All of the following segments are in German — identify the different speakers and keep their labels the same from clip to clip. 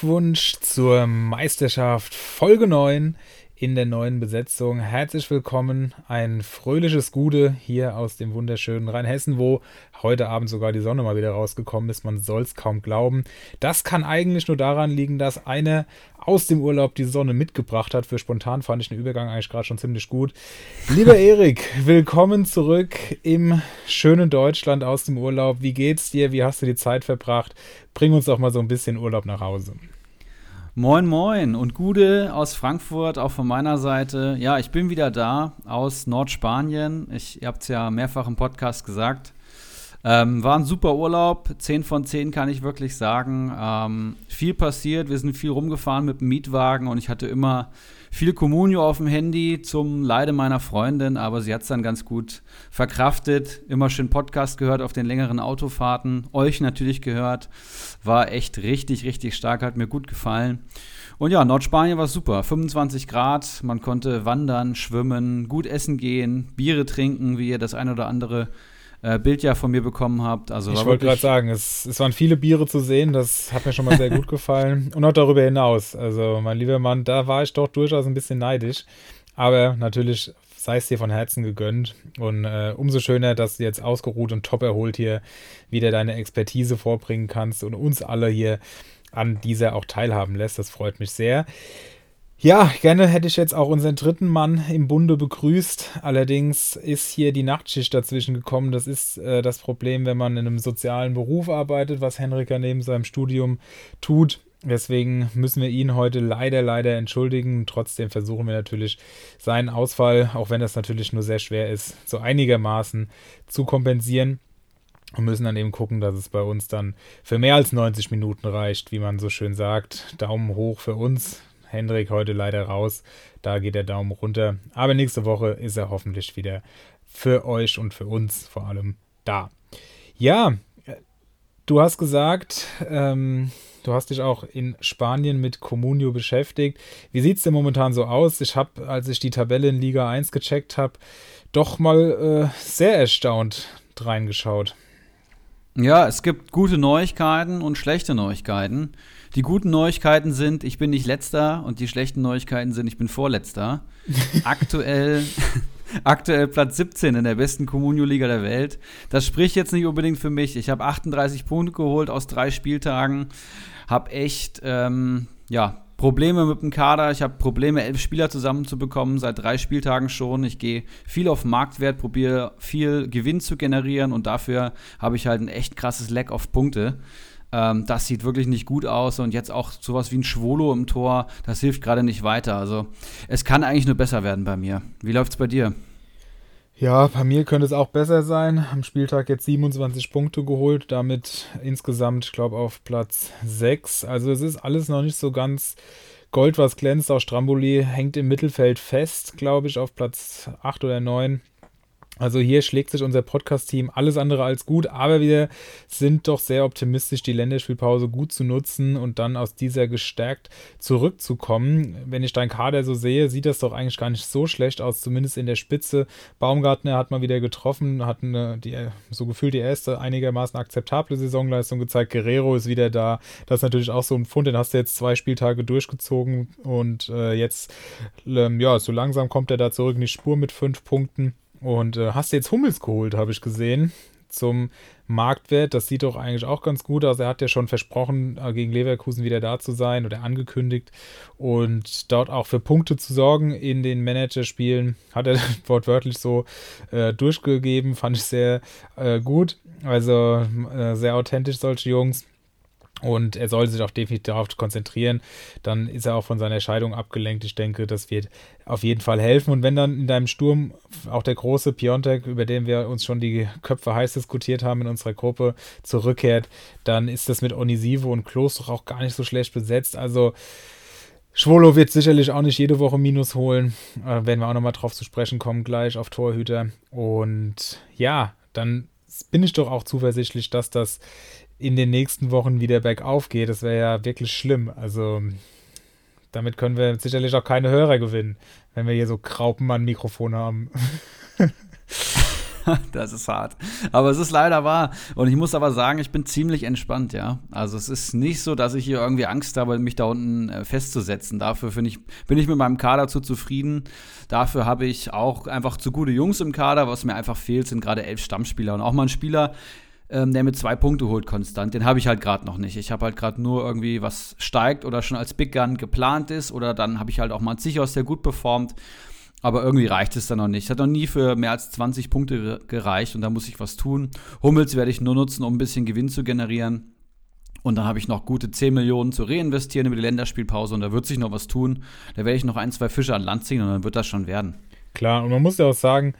Speaker 1: Glückwunsch zur Meisterschaft Folge 9 in der neuen Besetzung. Herzlich willkommen, ein fröhliches Gude hier aus dem wunderschönen Rheinhessen, wo heute Abend sogar die Sonne mal wieder rausgekommen ist. Man soll es kaum glauben. Das kann eigentlich nur daran liegen, dass einer aus dem Urlaub die Sonne mitgebracht hat. Für spontan fand ich den Übergang eigentlich gerade schon ziemlich gut. Lieber Erik, willkommen zurück im schönen Deutschland aus dem Urlaub. Wie geht's dir? Wie hast du die Zeit verbracht? Bring uns doch mal so ein bisschen Urlaub nach Hause.
Speaker 2: Moin, moin und Gude aus Frankfurt, auch von meiner Seite. Ja, ich bin wieder da aus Nordspanien. Ich, habt es ja mehrfach im Podcast gesagt. Ähm, war ein super Urlaub, 10 von 10 kann ich wirklich sagen. Ähm, viel passiert, wir sind viel rumgefahren mit dem Mietwagen und ich hatte immer viel Communio auf dem Handy zum Leide meiner Freundin, aber sie hat es dann ganz gut verkraftet. Immer schön Podcast gehört auf den längeren Autofahrten, euch natürlich gehört. War echt richtig, richtig stark, hat mir gut gefallen. Und ja, Nordspanien war super. 25 Grad, man konnte wandern, schwimmen, gut essen gehen, Biere trinken, wie ihr das ein oder andere äh, Bild ja von mir bekommen habt. Also
Speaker 1: ich wollte gerade sagen, es, es waren viele Biere zu sehen, das hat mir schon mal sehr gut gefallen. Und auch darüber hinaus. Also, mein lieber Mann, da war ich doch durchaus ein bisschen neidisch. Aber natürlich sei es dir von Herzen gegönnt. Und äh, umso schöner, dass du jetzt ausgeruht und top erholt hier wieder deine Expertise vorbringen kannst und uns alle hier an dieser auch teilhaben lässt. Das freut mich sehr. Ja, gerne hätte ich jetzt auch unseren dritten Mann im Bunde begrüßt. Allerdings ist hier die Nachtschicht dazwischen gekommen. Das ist äh, das Problem, wenn man in einem sozialen Beruf arbeitet, was Henrika neben seinem Studium tut. Deswegen müssen wir ihn heute leider, leider entschuldigen. Trotzdem versuchen wir natürlich seinen Ausfall, auch wenn das natürlich nur sehr schwer ist, so einigermaßen zu kompensieren. Und müssen dann eben gucken, dass es bei uns dann für mehr als 90 Minuten reicht, wie man so schön sagt. Daumen hoch für uns. Hendrik heute leider raus. Da geht der Daumen runter. Aber nächste Woche ist er hoffentlich wieder für euch und für uns vor allem da. Ja, du hast gesagt, ähm, du hast dich auch in Spanien mit Comunio beschäftigt. Wie sieht es denn momentan so aus? Ich habe, als ich die Tabelle in Liga 1 gecheckt habe, doch mal äh, sehr erstaunt reingeschaut.
Speaker 2: Ja, es gibt gute Neuigkeiten und schlechte Neuigkeiten. Die guten Neuigkeiten sind, ich bin nicht letzter und die schlechten Neuigkeiten sind, ich bin vorletzter. aktuell, aktuell Platz 17 in der besten Communio-Liga der Welt. Das spricht jetzt nicht unbedingt für mich. Ich habe 38 Punkte geholt aus drei Spieltagen. Habe echt, ähm, ja, Probleme mit dem Kader. Ich habe Probleme, elf Spieler zusammenzubekommen, seit drei Spieltagen schon. Ich gehe viel auf Marktwert, probiere viel Gewinn zu generieren und dafür habe ich halt ein echt krasses Lack auf Punkte. Ähm, das sieht wirklich nicht gut aus und jetzt auch sowas wie ein Schwolo im Tor, das hilft gerade nicht weiter. Also es kann eigentlich nur besser werden bei mir. Wie läuft es bei dir?
Speaker 1: Ja, bei mir könnte es auch besser sein. Am Spieltag jetzt 27 Punkte geholt, damit insgesamt, ich glaube, auf Platz 6. Also es ist alles noch nicht so ganz Gold, was glänzt. Auch Stramboli hängt im Mittelfeld fest, glaube ich, auf Platz 8 oder 9. Also hier schlägt sich unser Podcast-Team alles andere als gut, aber wir sind doch sehr optimistisch, die Länderspielpause gut zu nutzen und dann aus dieser gestärkt zurückzukommen. Wenn ich deinen Kader so sehe, sieht das doch eigentlich gar nicht so schlecht aus, zumindest in der Spitze. Baumgartner hat mal wieder getroffen, hat eine, die, so gefühlt die erste einigermaßen akzeptable Saisonleistung gezeigt. Guerrero ist wieder da. Das ist natürlich auch so ein Fund, den hast du jetzt zwei Spieltage durchgezogen und äh, jetzt, ähm, ja, so langsam kommt er da zurück in die Spur mit fünf Punkten. Und äh, hast jetzt Hummels geholt, habe ich gesehen, zum Marktwert. Das sieht doch eigentlich auch ganz gut aus. Er hat ja schon versprochen, äh, gegen Leverkusen wieder da zu sein oder angekündigt und dort auch für Punkte zu sorgen in den Managerspielen. Hat er wortwörtlich so äh, durchgegeben, fand ich sehr äh, gut. Also äh, sehr authentisch, solche Jungs. Und er soll sich auch definitiv darauf konzentrieren. Dann ist er auch von seiner Scheidung abgelenkt. Ich denke, das wird auf jeden Fall helfen. Und wenn dann in deinem Sturm auch der große Piontek, über den wir uns schon die Köpfe heiß diskutiert haben in unserer Gruppe, zurückkehrt, dann ist das mit Onisivo und Klos doch auch gar nicht so schlecht besetzt. Also Schwolo wird sicherlich auch nicht jede Woche Minus holen. Äh, werden wir auch nochmal drauf zu sprechen kommen, gleich auf Torhüter. Und ja, dann bin ich doch auch zuversichtlich, dass das in den nächsten Wochen wieder bergauf geht. Das wäre ja wirklich schlimm. Also damit können wir sicherlich auch keine Hörer gewinnen, wenn wir hier so Kraupenmann-Mikrofone haben.
Speaker 2: das ist hart. Aber es ist leider wahr. Und ich muss aber sagen, ich bin ziemlich entspannt, ja. Also es ist nicht so, dass ich hier irgendwie Angst habe, mich da unten äh, festzusetzen. Dafür ich, bin ich mit meinem Kader zu zufrieden. Dafür habe ich auch einfach zu gute Jungs im Kader. Was mir einfach fehlt, sind gerade elf Stammspieler. Und auch mal ein Spieler, ähm, der mit zwei Punkte holt konstant. Den habe ich halt gerade noch nicht. Ich habe halt gerade nur irgendwie was steigt oder schon als Big Gun geplant ist. Oder dann habe ich halt auch mal Sichos, der gut performt. Aber irgendwie reicht es dann noch nicht. Hat noch nie für mehr als 20 Punkte gereicht und da muss ich was tun. Hummels werde ich nur nutzen, um ein bisschen Gewinn zu generieren. Und dann habe ich noch gute 10 Millionen zu reinvestieren über die Länderspielpause und da wird sich noch was tun. Da werde ich noch ein, zwei Fische an Land ziehen und dann wird das schon werden.
Speaker 1: Klar, und man muss ja auch sagen,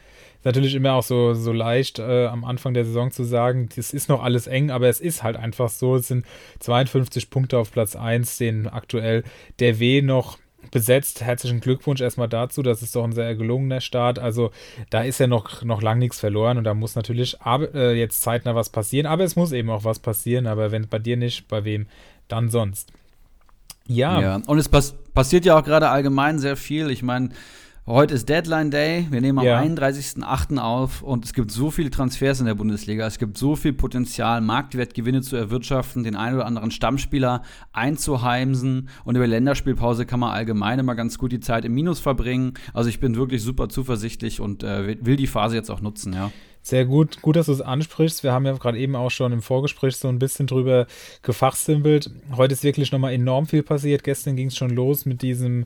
Speaker 1: natürlich immer auch so, so leicht äh, am Anfang der Saison zu sagen, das ist noch alles eng, aber es ist halt einfach so. Es sind 52 Punkte auf Platz 1, den aktuell der W noch besetzt. Herzlichen Glückwunsch erstmal dazu. Das ist doch ein sehr gelungener Start. Also da ist ja noch, noch lang nichts verloren und da muss natürlich äh, jetzt zeitnah was passieren. Aber es muss eben auch was passieren. Aber wenn bei dir nicht, bei wem dann sonst?
Speaker 2: Ja. ja. Und es pass passiert ja auch gerade allgemein sehr viel. Ich meine, Heute ist Deadline Day. Wir nehmen am ja. 31.08. auf und es gibt so viele Transfers in der Bundesliga. Es gibt so viel Potenzial, Marktwertgewinne zu erwirtschaften, den einen oder anderen Stammspieler einzuheimsen und über Länderspielpause kann man allgemein immer ganz gut die Zeit im Minus verbringen. Also ich bin wirklich super zuversichtlich und äh, will die Phase jetzt auch nutzen, ja.
Speaker 1: Sehr gut, gut, dass du es ansprichst. Wir haben ja gerade eben auch schon im Vorgespräch so ein bisschen drüber gefachsimpelt. Heute ist wirklich nochmal enorm viel passiert. Gestern ging es schon los mit diesem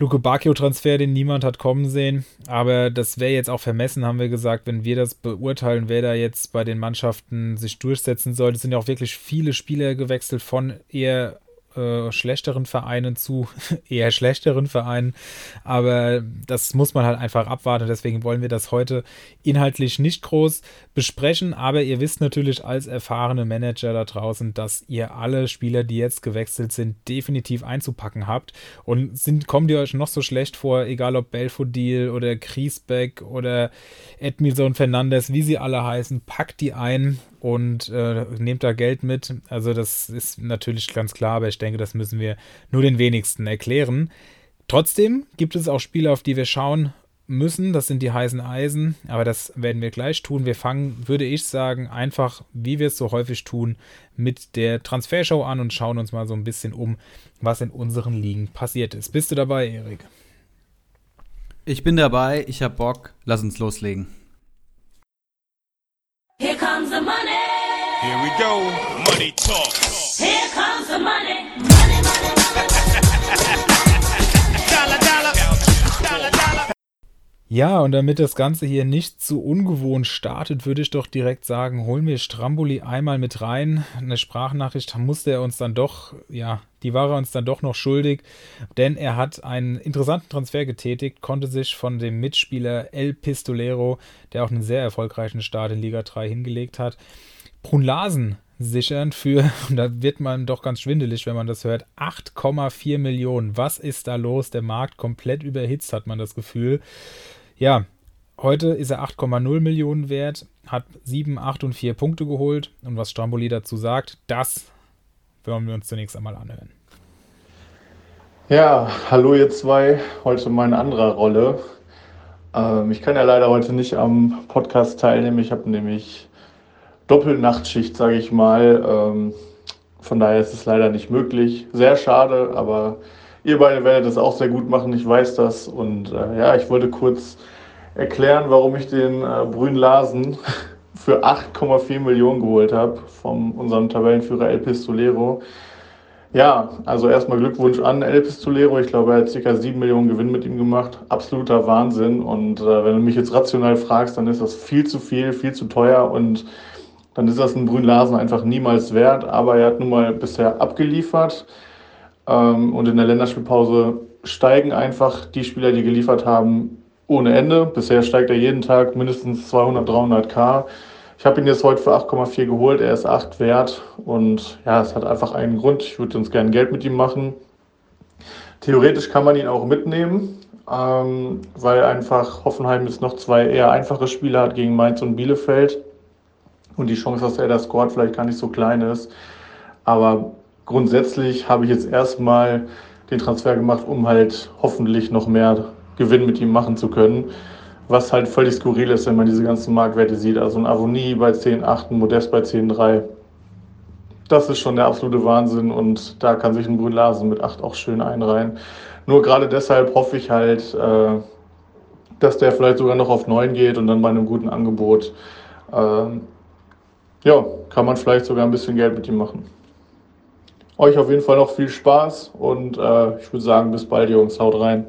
Speaker 1: Luke Bacchio-Transfer, den niemand hat kommen sehen. Aber das wäre jetzt auch vermessen, haben wir gesagt, wenn wir das beurteilen, wer da jetzt bei den Mannschaften sich durchsetzen soll. Es sind ja auch wirklich viele Spieler gewechselt von eher äh, schlechteren Vereinen zu eher schlechteren Vereinen. Aber das muss man halt einfach abwarten. Deswegen wollen wir das heute inhaltlich nicht groß besprechen. Aber ihr wisst natürlich als erfahrene Manager da draußen, dass ihr alle Spieler, die jetzt gewechselt sind, definitiv einzupacken habt. Und sind, kommen die euch noch so schlecht vor, egal ob Belfodil oder Griesbeck oder Edmilson Fernandes, wie sie alle heißen, packt die ein und äh, nehmt da Geld mit. Also das ist natürlich ganz klar, aber ich denke, das müssen wir nur den wenigsten erklären. Trotzdem gibt es auch Spiele, auf die wir schauen müssen. Das sind die heißen Eisen, aber das werden wir gleich tun. Wir fangen, würde ich sagen, einfach, wie wir es so häufig tun, mit der Transfershow an und schauen uns mal so ein bisschen um, was in unseren Ligen passiert ist. Bist du dabei, Erik?
Speaker 2: Ich bin dabei, ich habe Bock. Lass uns loslegen. Here comes the. Here we go. Money talk. Here comes the money. Money, money,
Speaker 1: money. dollar, dollar. Dollar, dollar. Ja, und damit das Ganze hier nicht zu ungewohnt startet, würde ich doch direkt sagen, holen wir Stramboli einmal mit rein. Eine Sprachnachricht musste er uns dann doch, ja, die war er uns dann doch noch schuldig, denn er hat einen interessanten Transfer getätigt, konnte sich von dem Mitspieler El Pistolero, der auch einen sehr erfolgreichen Start in Liga 3 hingelegt hat, Brunlasen sichern für, und da wird man doch ganz schwindelig, wenn man das hört, 8,4 Millionen. Was ist da los? Der Markt komplett überhitzt, hat man das Gefühl. Ja, heute ist er 8,0 Millionen wert, hat 7, 8 und 4 Punkte geholt. Und was Stramboli dazu sagt, das wollen wir uns zunächst einmal anhören.
Speaker 3: Ja, hallo ihr zwei. Heute mal in anderer Rolle. Ähm, ich kann ja leider heute nicht am Podcast teilnehmen. Ich habe nämlich Doppelnachtschicht, sage ich mal. Ähm, von daher ist es leider nicht möglich. Sehr schade, aber ihr beide werdet das auch sehr gut machen. Ich weiß das. Und äh, ja, ich wollte kurz erklären, warum ich den äh, Brün Larsen für 8,4 Millionen geholt habe von unserem Tabellenführer El Pistolero. Ja, also erstmal Glückwunsch an El Pistolero. Ich glaube, er hat ca. 7 Millionen Gewinn mit ihm gemacht. Absoluter Wahnsinn. Und äh, wenn du mich jetzt rational fragst, dann ist das viel zu viel, viel zu teuer und dann ist das ein Brünn-Larsen einfach niemals wert. Aber er hat nun mal bisher abgeliefert. Ähm, und in der Länderspielpause steigen einfach die Spieler, die geliefert haben, ohne Ende. Bisher steigt er jeden Tag mindestens 200, 300 K. Ich habe ihn jetzt heute für 8,4 geholt. Er ist 8 wert und ja, es hat einfach einen Grund. Ich würde uns gerne Geld mit ihm machen. Theoretisch kann man ihn auch mitnehmen, ähm, weil einfach Hoffenheim jetzt noch zwei eher einfache Spiele hat gegen Mainz und Bielefeld und die Chance, dass er das scoret, vielleicht gar nicht so klein ist. Aber grundsätzlich habe ich jetzt erstmal den Transfer gemacht, um halt hoffentlich noch mehr Gewinn mit ihm machen zu können. was halt völlig skurril ist, wenn man diese ganzen Marktwerte sieht. Also ein Avonie bei 10,8, ein Modest bei 10,3. Das ist schon der absolute Wahnsinn und da kann sich ein Brünlasen mit 8 auch schön einreihen. Nur gerade deshalb hoffe ich halt, äh, dass der vielleicht sogar noch auf 9 geht und dann bei einem guten Angebot, äh, ja, kann man vielleicht sogar ein bisschen Geld mit ihm machen. Euch auf jeden Fall noch viel Spaß und äh, ich würde sagen, bis bald, Jungs. Haut rein.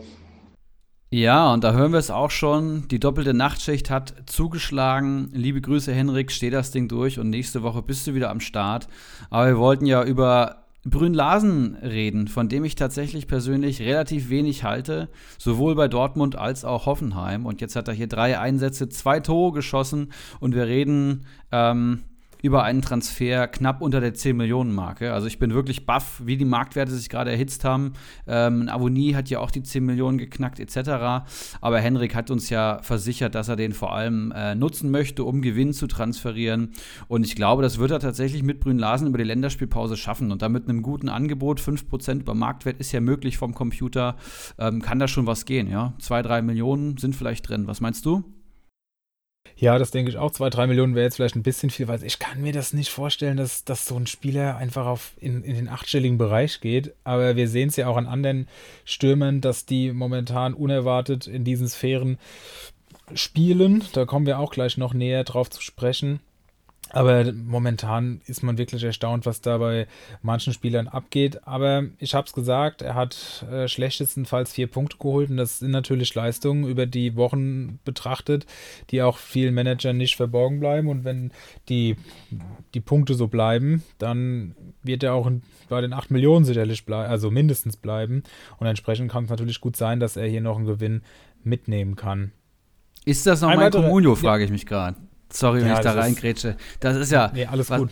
Speaker 2: Ja, und da hören wir es auch schon. Die doppelte Nachtschicht hat zugeschlagen. Liebe Grüße, Henrik, steh das Ding durch und nächste Woche bist du wieder am Start. Aber wir wollten ja über Brünn Larsen reden, von dem ich tatsächlich persönlich relativ wenig halte, sowohl bei Dortmund als auch Hoffenheim. Und jetzt hat er hier drei Einsätze, zwei Tore geschossen und wir reden ähm, über einen Transfer knapp unter der 10-Millionen-Marke. Also ich bin wirklich baff, wie die Marktwerte sich gerade erhitzt haben. Ähm, Avonie hat ja auch die 10 Millionen geknackt etc. Aber Henrik hat uns ja versichert, dass er den vor allem äh, nutzen möchte, um Gewinn zu transferieren. Und ich glaube, das wird er tatsächlich mit Brünn Larsen über die Länderspielpause schaffen. Und damit einem guten Angebot, 5% über Marktwert ist ja möglich vom Computer, ähm, kann da schon was gehen. Ja? 2, 3 Millionen sind vielleicht drin. Was meinst du?
Speaker 1: Ja, das denke ich auch. Zwei, drei Millionen wäre jetzt vielleicht ein bisschen viel, weil ich kann mir das nicht vorstellen, dass, dass so ein Spieler einfach auf in, in den achtstelligen Bereich geht. Aber wir sehen es ja auch an anderen Stürmern, dass die momentan unerwartet in diesen Sphären spielen. Da kommen wir auch gleich noch näher drauf zu sprechen. Aber momentan ist man wirklich erstaunt, was da bei manchen Spielern abgeht. Aber ich habe es gesagt, er hat äh, schlechtestenfalls vier Punkte geholt. Und das sind natürlich Leistungen über die Wochen betrachtet, die auch vielen Managern nicht verborgen bleiben. Und wenn die, die Punkte so bleiben, dann wird er auch bei den 8 Millionen sicherlich bleiben, also mindestens bleiben. Und entsprechend kann es natürlich gut sein, dass er hier noch einen Gewinn mitnehmen kann.
Speaker 2: Ist das noch Ein Comunio, frage ich mich gerade. Sorry, wenn ja, ich da reingrätsche. Das ist ja.
Speaker 1: Nee, alles
Speaker 2: was,
Speaker 1: gut.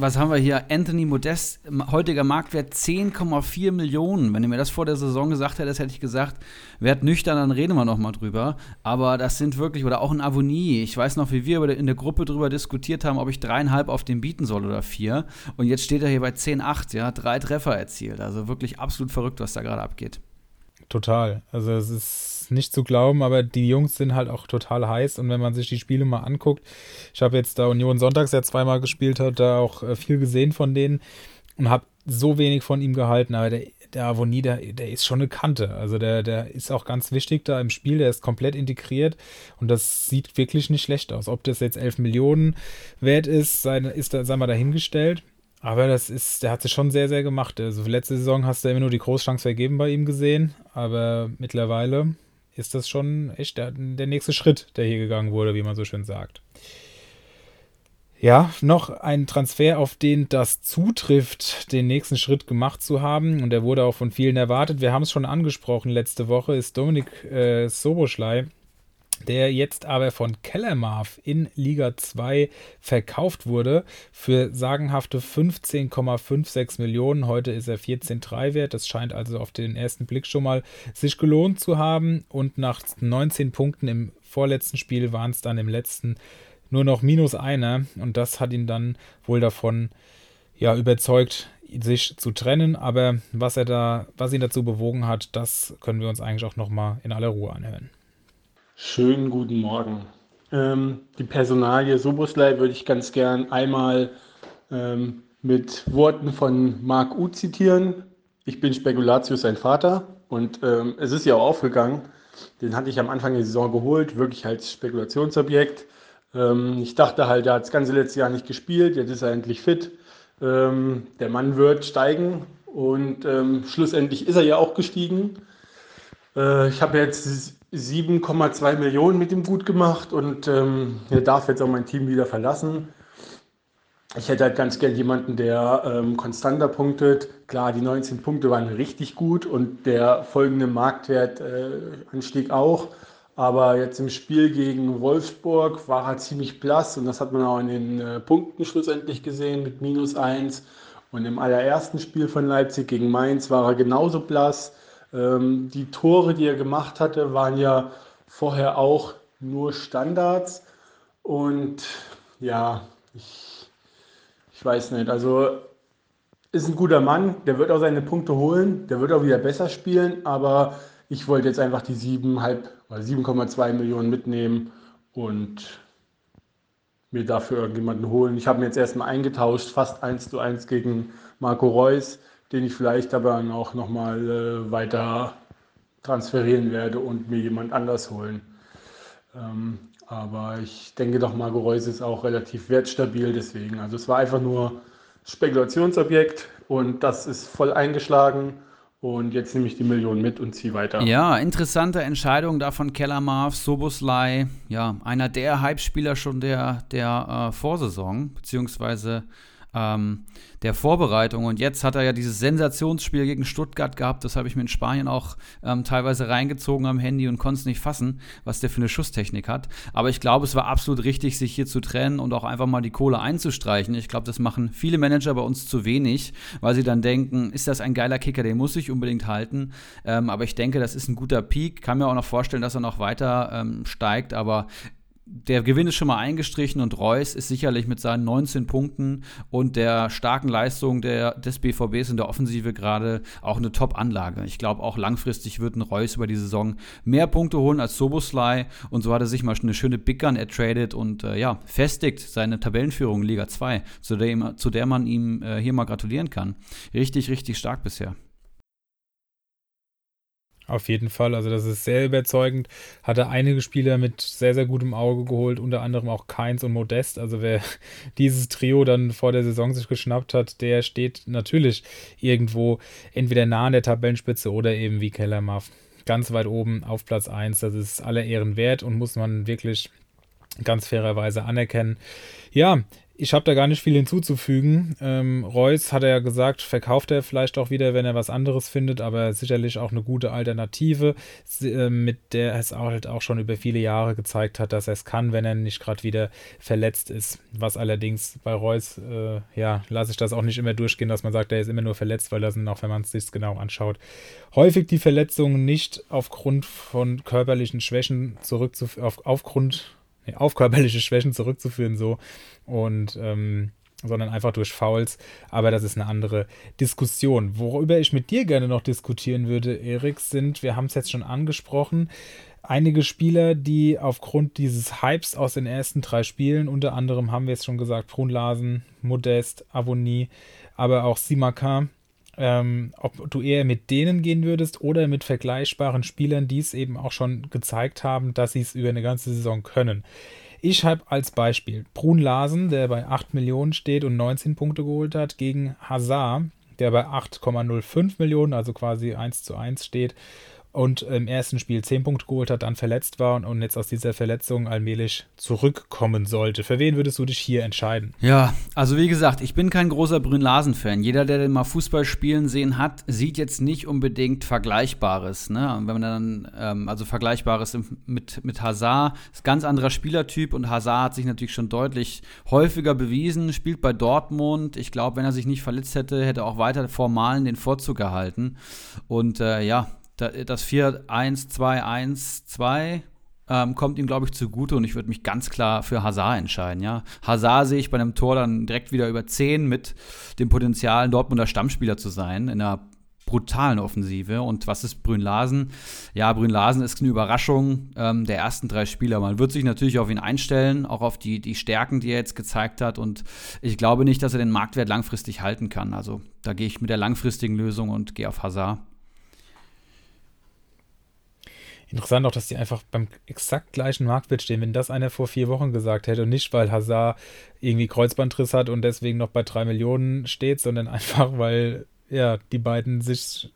Speaker 2: Was haben wir hier? Anthony Modest, heutiger Marktwert 10,4 Millionen. Wenn ihr mir das vor der Saison gesagt hättet, hätte ich gesagt, werd nüchtern, dann reden wir noch mal drüber. Aber das sind wirklich, oder auch ein Avonie. Ich weiß noch, wie wir in der Gruppe drüber diskutiert haben, ob ich dreieinhalb auf den bieten soll oder vier. Und jetzt steht er hier bei 10,8, ja, drei Treffer erzielt. Also wirklich absolut verrückt, was da gerade abgeht.
Speaker 1: Total. Also es ist nicht zu glauben, aber die Jungs sind halt auch total heiß und wenn man sich die Spiele mal anguckt, ich habe jetzt da Union Sonntags ja zweimal gespielt, hat da auch äh, viel gesehen von denen und habe so wenig von ihm gehalten, aber der, der Avonie, der, der ist schon eine Kante. Also der, der ist auch ganz wichtig da im Spiel, der ist komplett integriert und das sieht wirklich nicht schlecht aus. Ob das jetzt 11 Millionen wert ist, sei, ist da, sei mal dahingestellt. Aber das ist, der hat sich schon sehr, sehr gemacht. Also letzte Saison hast du immer nur die Großchance vergeben bei ihm gesehen, aber mittlerweile ist das schon echt der, der nächste Schritt, der hier gegangen wurde, wie man so schön sagt. Ja, noch ein Transfer, auf den das zutrifft, den nächsten Schritt gemacht zu haben. Und der wurde auch von vielen erwartet. Wir haben es schon angesprochen letzte Woche, ist Dominik äh, Soboschlei der jetzt aber von Kellermarv in Liga 2 verkauft wurde für sagenhafte 15,56 Millionen. Heute ist er 14,3 wert. Das scheint also auf den ersten Blick schon mal sich gelohnt zu haben. Und nach 19 Punkten im vorletzten Spiel waren es dann im letzten nur noch minus einer. Und das hat ihn dann wohl davon ja, überzeugt, sich zu trennen. Aber was er da, was ihn dazu bewogen hat, das können wir uns eigentlich auch nochmal in aller Ruhe anhören.
Speaker 4: Schönen guten Morgen. Ähm, die Personalie Soboslai würde ich ganz gern einmal ähm, mit Worten von Marc U zitieren. Ich bin Spekulatius, sein Vater. Und ähm, es ist ja auch aufgegangen. Den hatte ich am Anfang der Saison geholt, wirklich als Spekulationsobjekt. Ähm, ich dachte halt, er hat das ganze letzte Jahr nicht gespielt, jetzt ist er endlich fit. Ähm, der Mann wird steigen und ähm, schlussendlich ist er ja auch gestiegen. Äh, ich habe jetzt 7,2 Millionen mit ihm gut gemacht und ähm, er darf jetzt auch mein Team wieder verlassen. Ich hätte halt ganz gern jemanden, der ähm, konstanter punktet. Klar, die 19 Punkte waren richtig gut und der folgende Marktwertanstieg äh, auch. Aber jetzt im Spiel gegen Wolfsburg war er ziemlich blass und das hat man auch in den äh, Punkten schlussendlich gesehen mit minus 1. Und im allerersten Spiel von Leipzig gegen Mainz war er genauso blass. Ähm, die Tore, die er gemacht hatte, waren ja vorher auch nur Standards. Und ja, ich, ich weiß nicht. Also ist ein guter Mann, der wird auch seine Punkte holen, der wird auch wieder besser spielen, aber ich wollte jetzt einfach die 7,2 Millionen mitnehmen und mir dafür irgendjemanden holen. Ich habe mir jetzt erstmal eingetauscht, fast 1 zu 1 gegen Marco Reus, den ich vielleicht aber dann auch nochmal äh, weiter transferieren werde und mir jemand anders holen. Ähm, aber ich denke doch, Marco Reus ist auch relativ wertstabil, deswegen. Also es war einfach nur Spekulationsobjekt und das ist voll eingeschlagen. Und jetzt nehme ich die Million mit und ziehe weiter.
Speaker 2: Ja, interessante Entscheidung da von Kellermarv, Soboslai, ja, einer der Hype-Spieler schon der, der äh, Vorsaison, beziehungsweise ähm, der Vorbereitung. Und jetzt hat er ja dieses Sensationsspiel gegen Stuttgart gehabt. Das habe ich mir in Spanien auch ähm, teilweise reingezogen am Handy und konnte es nicht fassen, was der für eine Schusstechnik hat. Aber ich glaube, es war absolut richtig, sich hier zu trennen und auch einfach mal die Kohle einzustreichen. Ich glaube, das machen viele Manager bei uns zu wenig, weil sie dann denken, ist das ein geiler Kicker, den muss ich unbedingt halten. Ähm, aber ich denke, das ist ein guter Peak. Kann mir auch noch vorstellen, dass er noch weiter ähm, steigt. Aber der Gewinn ist schon mal eingestrichen und Reus ist sicherlich mit seinen 19 Punkten und der starken Leistung der, des BVBs in der Offensive gerade auch eine Top-Anlage. Ich glaube, auch langfristig wird ein Reus über die Saison mehr Punkte holen als Soboslai und so hat er sich mal eine schöne Big Gun ertradet und äh, ja, festigt seine Tabellenführung in Liga 2, zu der, zu der man ihm äh, hier mal gratulieren kann. Richtig, richtig stark bisher.
Speaker 1: Auf jeden Fall, also das ist sehr überzeugend. Hatte einige Spieler mit sehr, sehr gutem Auge geholt, unter anderem auch Keins und Modest. Also wer dieses Trio dann vor der Saison sich geschnappt hat, der steht natürlich irgendwo entweder nah an der Tabellenspitze oder eben wie Kellermaff ganz weit oben auf Platz 1. Das ist aller Ehren wert und muss man wirklich ganz fairerweise anerkennen. Ja, ich habe da gar nicht viel hinzuzufügen. Ähm, Reus hat er ja gesagt, verkauft er vielleicht auch wieder, wenn er was anderes findet, aber sicherlich auch eine gute Alternative, äh, mit der es auch, halt auch schon über viele Jahre gezeigt hat, dass er es kann, wenn er nicht gerade wieder verletzt ist. Was allerdings bei Reus, äh, ja, lasse ich das auch nicht immer durchgehen, dass man sagt, er ist immer nur verletzt, weil das sind auch, wenn man es sich genau anschaut, häufig die Verletzungen nicht aufgrund von körperlichen Schwächen zurückzuführen, auf, aufgrund auf körperliche Schwächen zurückzuführen, so. Und ähm, sondern einfach durch Fouls. Aber das ist eine andere Diskussion. Worüber ich mit dir gerne noch diskutieren würde, Erik, sind, wir haben es jetzt schon angesprochen, einige Spieler, die aufgrund dieses Hypes aus den ersten drei Spielen, unter anderem haben wir es schon gesagt, Brunlasen, Modest, Avonie, aber auch Simakan, ähm, ob du eher mit denen gehen würdest oder mit vergleichbaren Spielern, die es eben auch schon gezeigt haben, dass sie es über eine ganze Saison können. Ich habe als Beispiel Brun Larsen, der bei 8 Millionen steht und 19 Punkte geholt hat, gegen Hazard, der bei 8,05 Millionen, also quasi 1 zu 1 steht und im ersten Spiel 10 Punkte geholt hat, dann verletzt war und jetzt aus dieser Verletzung allmählich zurückkommen sollte. Für wen würdest du dich hier entscheiden?
Speaker 2: Ja, also wie gesagt, ich bin kein großer Brünn-Larsen-Fan. Jeder, der den mal Fußball spielen sehen hat, sieht jetzt nicht unbedingt Vergleichbares. Ne? Wenn man dann, ähm, also Vergleichbares mit, mit Hazard, ist ein ganz anderer Spielertyp und Hazard hat sich natürlich schon deutlich häufiger bewiesen, spielt bei Dortmund. Ich glaube, wenn er sich nicht verletzt hätte, hätte er auch weiter formalen den Vorzug erhalten. Und äh, ja, das 4-1-2-1-2 ähm, kommt ihm, glaube ich, zugute und ich würde mich ganz klar für Hazard entscheiden. Ja? Hazard sehe ich bei einem Tor dann direkt wieder über 10 mit dem Potenzial, Dortmunder Stammspieler zu sein in einer brutalen Offensive. Und was ist Brünn Larsen? Ja, Brünn Larsen ist eine Überraschung ähm, der ersten drei Spieler. Man wird sich natürlich auf ihn einstellen, auch auf die, die Stärken, die er jetzt gezeigt hat. Und ich glaube nicht, dass er den Marktwert langfristig halten kann. Also da gehe ich mit der langfristigen Lösung und gehe auf Hazard.
Speaker 1: Interessant auch, dass die einfach beim exakt gleichen Marktwert stehen. Wenn das einer vor vier Wochen gesagt hätte und nicht, weil Hazard irgendwie Kreuzbandriss hat und deswegen noch bei drei Millionen steht, sondern einfach, weil ja, die beiden sich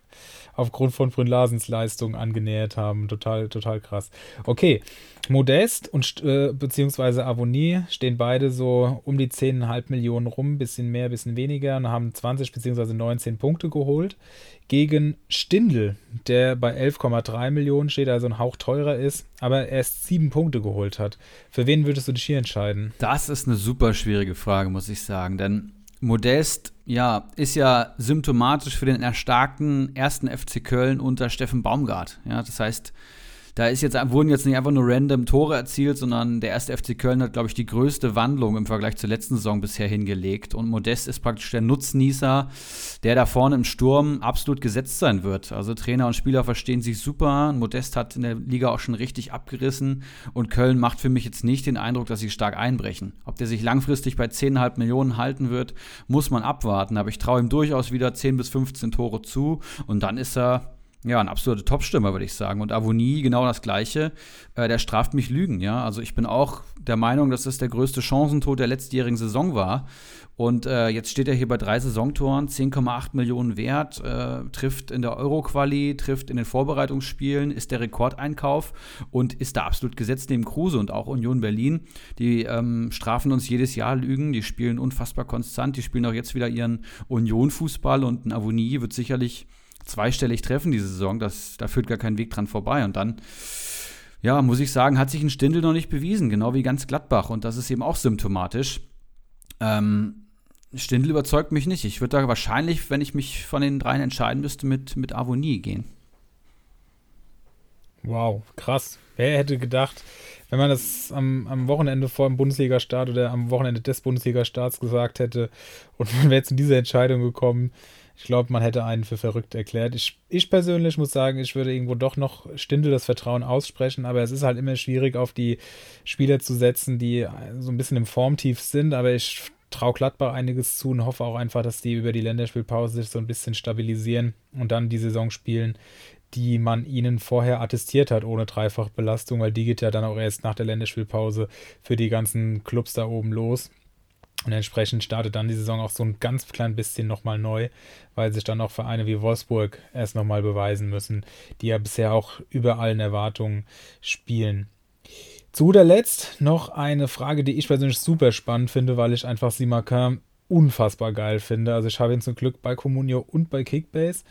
Speaker 1: aufgrund von Brünlasens Leistung angenähert haben. Total, total krass. Okay, Modest und äh, beziehungsweise Avonie stehen beide so um die 10,5 Millionen rum, bisschen mehr, bisschen weniger und haben 20 beziehungsweise 19 Punkte geholt. Gegen Stindl, der bei 11,3 Millionen steht, also ein Hauch teurer ist, aber erst sieben Punkte geholt hat. Für wen würdest du dich hier entscheiden?
Speaker 2: Das ist eine super schwierige Frage, muss ich sagen, denn Modest, ja, ist ja symptomatisch für den erstarkten ersten FC Köln unter Steffen Baumgart. Ja, das heißt, da ist jetzt, wurden jetzt nicht einfach nur random Tore erzielt, sondern der erste FC Köln hat, glaube ich, die größte Wandlung im Vergleich zur letzten Saison bisher hingelegt. Und Modest ist praktisch der Nutznießer, der da vorne im Sturm absolut gesetzt sein wird. Also Trainer und Spieler verstehen sich super. Modest hat in der Liga auch schon richtig abgerissen. Und Köln macht für mich jetzt nicht den Eindruck, dass sie stark einbrechen. Ob der sich langfristig bei 10,5 Millionen halten wird, muss man abwarten. Aber ich traue ihm durchaus wieder 10 bis 15 Tore zu. Und dann ist er ja, ein absoluter Top-Stürmer, würde ich sagen. Und Avonie genau das Gleiche. Äh, der straft mich Lügen, ja. Also ich bin auch der Meinung, dass das der größte Chancentod der letztjährigen Saison war. Und äh, jetzt steht er hier bei drei Saisontoren, 10,8 Millionen wert, äh, trifft in der Euro-Quali, trifft in den Vorbereitungsspielen, ist der Rekordeinkauf und ist da absolut gesetzt neben Kruse und auch Union Berlin. Die ähm, strafen uns jedes Jahr Lügen, die spielen unfassbar konstant, die spielen auch jetzt wieder ihren Union-Fußball und ein Avonie wird sicherlich zweistellig treffen diese Saison. Das, da führt gar kein Weg dran vorbei. Und dann, ja, muss ich sagen, hat sich ein Stindel noch nicht bewiesen, genau wie ganz Gladbach. Und das ist eben auch symptomatisch. Ähm, Stindl überzeugt mich nicht. Ich würde da wahrscheinlich, wenn ich mich von den dreien entscheiden müsste, mit, mit Avonie gehen.
Speaker 1: Wow, krass. Wer hätte gedacht, wenn man das am, am Wochenende vor dem Bundesliga-Start oder am Wochenende des Bundesliga-Starts gesagt hätte und man wäre zu dieser Entscheidung gekommen, ich glaube, man hätte einen für verrückt erklärt. Ich, ich persönlich muss sagen, ich würde irgendwo doch noch Stindel das Vertrauen aussprechen, aber es ist halt immer schwierig, auf die Spieler zu setzen, die so ein bisschen im Formtief sind. Aber ich traue Gladbach einiges zu und hoffe auch einfach, dass die über die Länderspielpause sich so ein bisschen stabilisieren und dann die Saison spielen, die man ihnen vorher attestiert hat, ohne Dreifachbelastung, weil die geht ja dann auch erst nach der Länderspielpause für die ganzen Clubs da oben los. Und entsprechend startet dann die Saison auch so ein ganz klein bisschen nochmal neu, weil sich dann auch Vereine wie Wolfsburg erst nochmal beweisen müssen, die ja bisher auch über allen Erwartungen spielen. Zu guter Letzt noch eine Frage, die ich persönlich super spannend finde, weil ich einfach Simakin unfassbar geil finde. Also ich habe ihn zum Glück bei Comunio und bei Kickbase.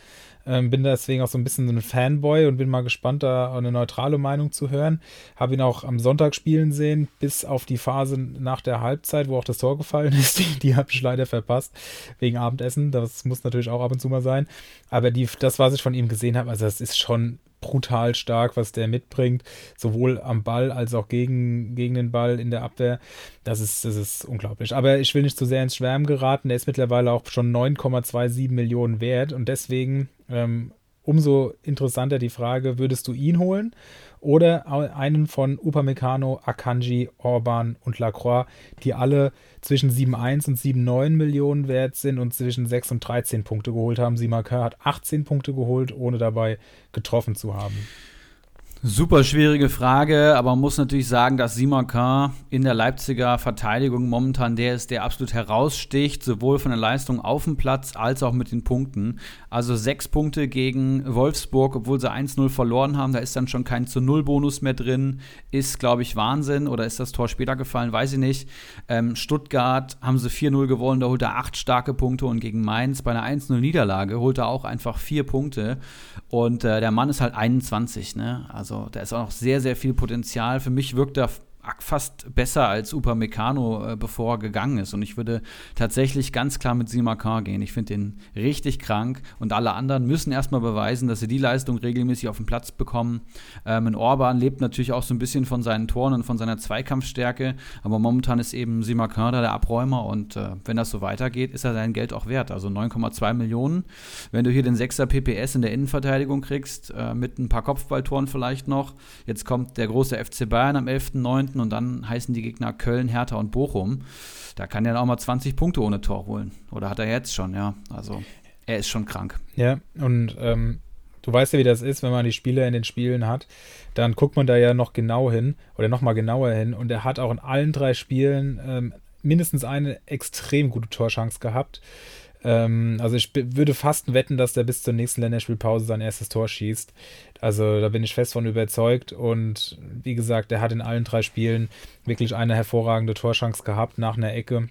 Speaker 1: Ähm, bin deswegen auch so ein bisschen so ein Fanboy und bin mal gespannt, da eine neutrale Meinung zu hören. Habe ihn auch am Sonntag spielen sehen, bis auf die Phase nach der Halbzeit, wo auch das Tor gefallen ist. Die, die habe ich leider verpasst, wegen Abendessen. Das muss natürlich auch ab und zu mal sein. Aber die, das, was ich von ihm gesehen habe, also das ist schon brutal stark, was der mitbringt, sowohl am Ball als auch gegen, gegen den Ball in der Abwehr. Das ist, das ist unglaublich. Aber ich will nicht zu sehr ins Schwärmen geraten. Der ist mittlerweile auch schon 9,27 Millionen wert und deswegen ähm, umso interessanter die Frage, würdest du ihn holen oder einen von Upamecano, Akanji, Orban und Lacroix, die alle zwischen 7,1 und 7,9 Millionen wert sind und zwischen 6 und 13 Punkte geholt haben. Simaka hat 18 Punkte geholt, ohne dabei getroffen zu haben.
Speaker 2: Super schwierige Frage, aber man muss natürlich sagen, dass Simon K. in der Leipziger Verteidigung momentan der ist, der absolut heraussticht, sowohl von der Leistung auf dem Platz als auch mit den Punkten. Also sechs Punkte gegen Wolfsburg, obwohl sie 1-0 verloren haben, da ist dann schon kein zu Null Bonus mehr drin. Ist, glaube ich, Wahnsinn. Oder ist das Tor später gefallen? Weiß ich nicht. Ähm, Stuttgart haben sie 4-0 gewonnen, da holt er acht starke Punkte und gegen Mainz bei einer 1-0 Niederlage holt er auch einfach vier Punkte. Und äh, der Mann ist halt 21, ne? Also also da ist auch noch sehr, sehr viel Potenzial. Für mich wirkt er fast besser als Upamecano, äh, bevor er gegangen ist. Und ich würde tatsächlich ganz klar mit Simakar gehen. Ich finde den richtig krank und alle anderen müssen erstmal beweisen, dass sie die Leistung regelmäßig auf den Platz bekommen. Ähm, in Orban lebt natürlich auch so ein bisschen von seinen Toren und von seiner Zweikampfstärke, aber momentan ist eben Simakar da der Abräumer und äh, wenn das so weitergeht, ist er sein Geld auch wert. Also 9,2 Millionen. Wenn du hier den 6er PPS in der Innenverteidigung kriegst, äh, mit ein paar Kopfballtoren vielleicht noch. Jetzt kommt der große FC Bayern am 11.9 Punkten und dann heißen die Gegner Köln, Hertha und Bochum. Da kann er auch mal 20 Punkte ohne Tor holen. Oder hat er jetzt schon, ja. Also er ist schon krank.
Speaker 1: Ja, und ähm, du weißt ja, wie das ist, wenn man die Spieler in den Spielen hat, dann guckt man da ja noch genau hin oder noch mal genauer hin. Und er hat auch in allen drei Spielen ähm, mindestens eine extrem gute Torchance gehabt. Ähm, also ich würde fast wetten, dass der bis zur nächsten Länderspielpause sein erstes Tor schießt. Also da bin ich fest von überzeugt. Und wie gesagt, er hat in allen drei Spielen wirklich eine hervorragende Torchance gehabt nach einer Ecke.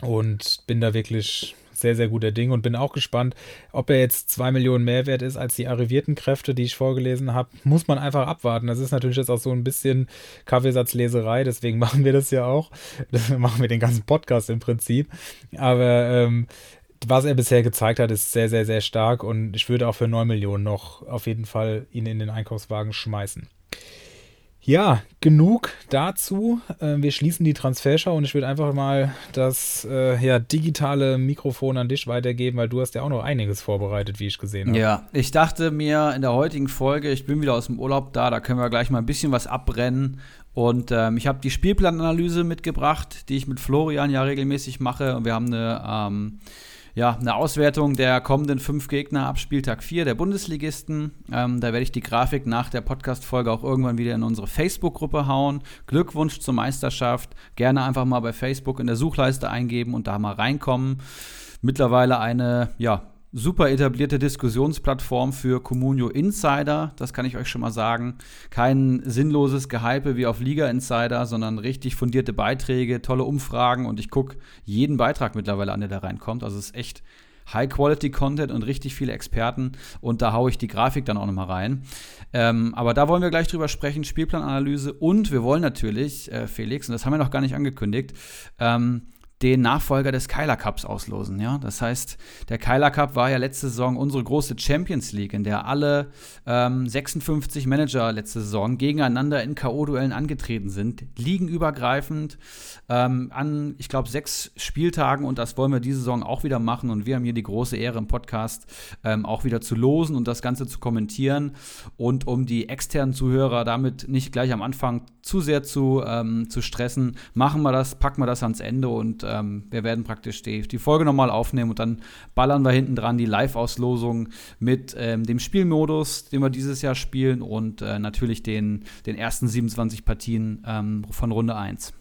Speaker 1: Und bin da wirklich sehr, sehr guter Ding und bin auch gespannt, ob er jetzt zwei Millionen mehr wert ist als die arrivierten Kräfte, die ich vorgelesen habe. Muss man einfach abwarten. Das ist natürlich jetzt auch so ein bisschen Kaffeesatzleserei, deswegen machen wir das ja auch. Das machen wir den ganzen Podcast im Prinzip. Aber ähm, was er bisher gezeigt hat, ist sehr, sehr, sehr stark und ich würde auch für 9 Millionen noch auf jeden Fall ihn in den Einkaufswagen schmeißen. Ja, genug dazu. Äh, wir schließen die Transferschau und ich würde einfach mal das äh, ja, digitale Mikrofon an dich weitergeben, weil du hast ja auch noch einiges vorbereitet, wie ich gesehen habe.
Speaker 2: Ja, ich dachte mir in der heutigen Folge, ich bin wieder aus dem Urlaub da, da können wir gleich mal ein bisschen was abbrennen. Und ähm, ich habe die Spielplananalyse mitgebracht, die ich mit Florian ja regelmäßig mache. Und wir haben eine ähm, ja, eine Auswertung der kommenden fünf Gegner ab Spieltag 4 der Bundesligisten. Ähm, da werde ich die Grafik nach der Podcast-Folge auch irgendwann wieder in unsere Facebook-Gruppe hauen. Glückwunsch zur Meisterschaft. Gerne einfach mal bei Facebook in der Suchleiste eingeben und da mal reinkommen. Mittlerweile eine, ja, super etablierte Diskussionsplattform für Communio Insider, das kann ich euch schon mal sagen. Kein sinnloses Gehype wie auf Liga Insider, sondern richtig fundierte Beiträge, tolle Umfragen und ich gucke jeden Beitrag mittlerweile an, der da reinkommt. Also es ist echt High-Quality-Content und richtig viele Experten und da haue ich die Grafik dann auch nochmal rein. Ähm, aber da wollen wir gleich drüber sprechen, Spielplananalyse und wir wollen natürlich, äh, Felix, und das haben wir noch gar nicht angekündigt, ähm, den Nachfolger des Kyler Cups auslosen. Ja? Das heißt, der Kyler Cup war ja letzte Saison unsere große Champions League, in der alle ähm, 56 Manager letzte Saison gegeneinander in K.O.-Duellen angetreten sind, ligenübergreifend ähm, an, ich glaube, sechs Spieltagen und das wollen wir diese Saison auch wieder machen und wir haben hier die große Ehre im Podcast ähm, auch wieder zu losen und das Ganze zu kommentieren und um die externen Zuhörer damit nicht gleich am Anfang zu sehr zu, ähm, zu stressen, machen wir das, packen wir das ans Ende und ähm, wir werden praktisch die, die Folge nochmal aufnehmen und dann ballern wir hinten dran die Live-Auslosung mit ähm, dem Spielmodus, den wir dieses Jahr spielen und äh, natürlich den, den ersten 27 Partien ähm, von Runde 1.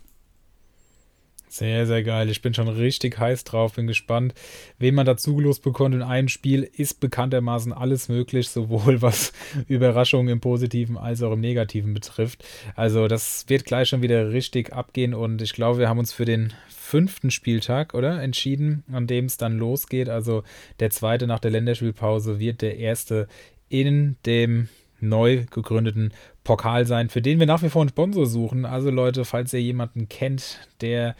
Speaker 1: Sehr, sehr geil. Ich bin schon richtig heiß drauf, bin gespannt, wen man dazu gelost bekommt. In einem Spiel ist bekanntermaßen alles möglich, sowohl was Überraschungen im Positiven als auch im Negativen betrifft. Also das wird gleich schon wieder richtig abgehen und ich glaube, wir haben uns für den fünften Spieltag, oder? Entschieden, an dem es dann losgeht. Also der zweite nach der Länderspielpause wird der erste in dem neu gegründeten Pokal sein, für den wir nach wie vor einen Sponsor suchen. Also Leute, falls ihr jemanden kennt, der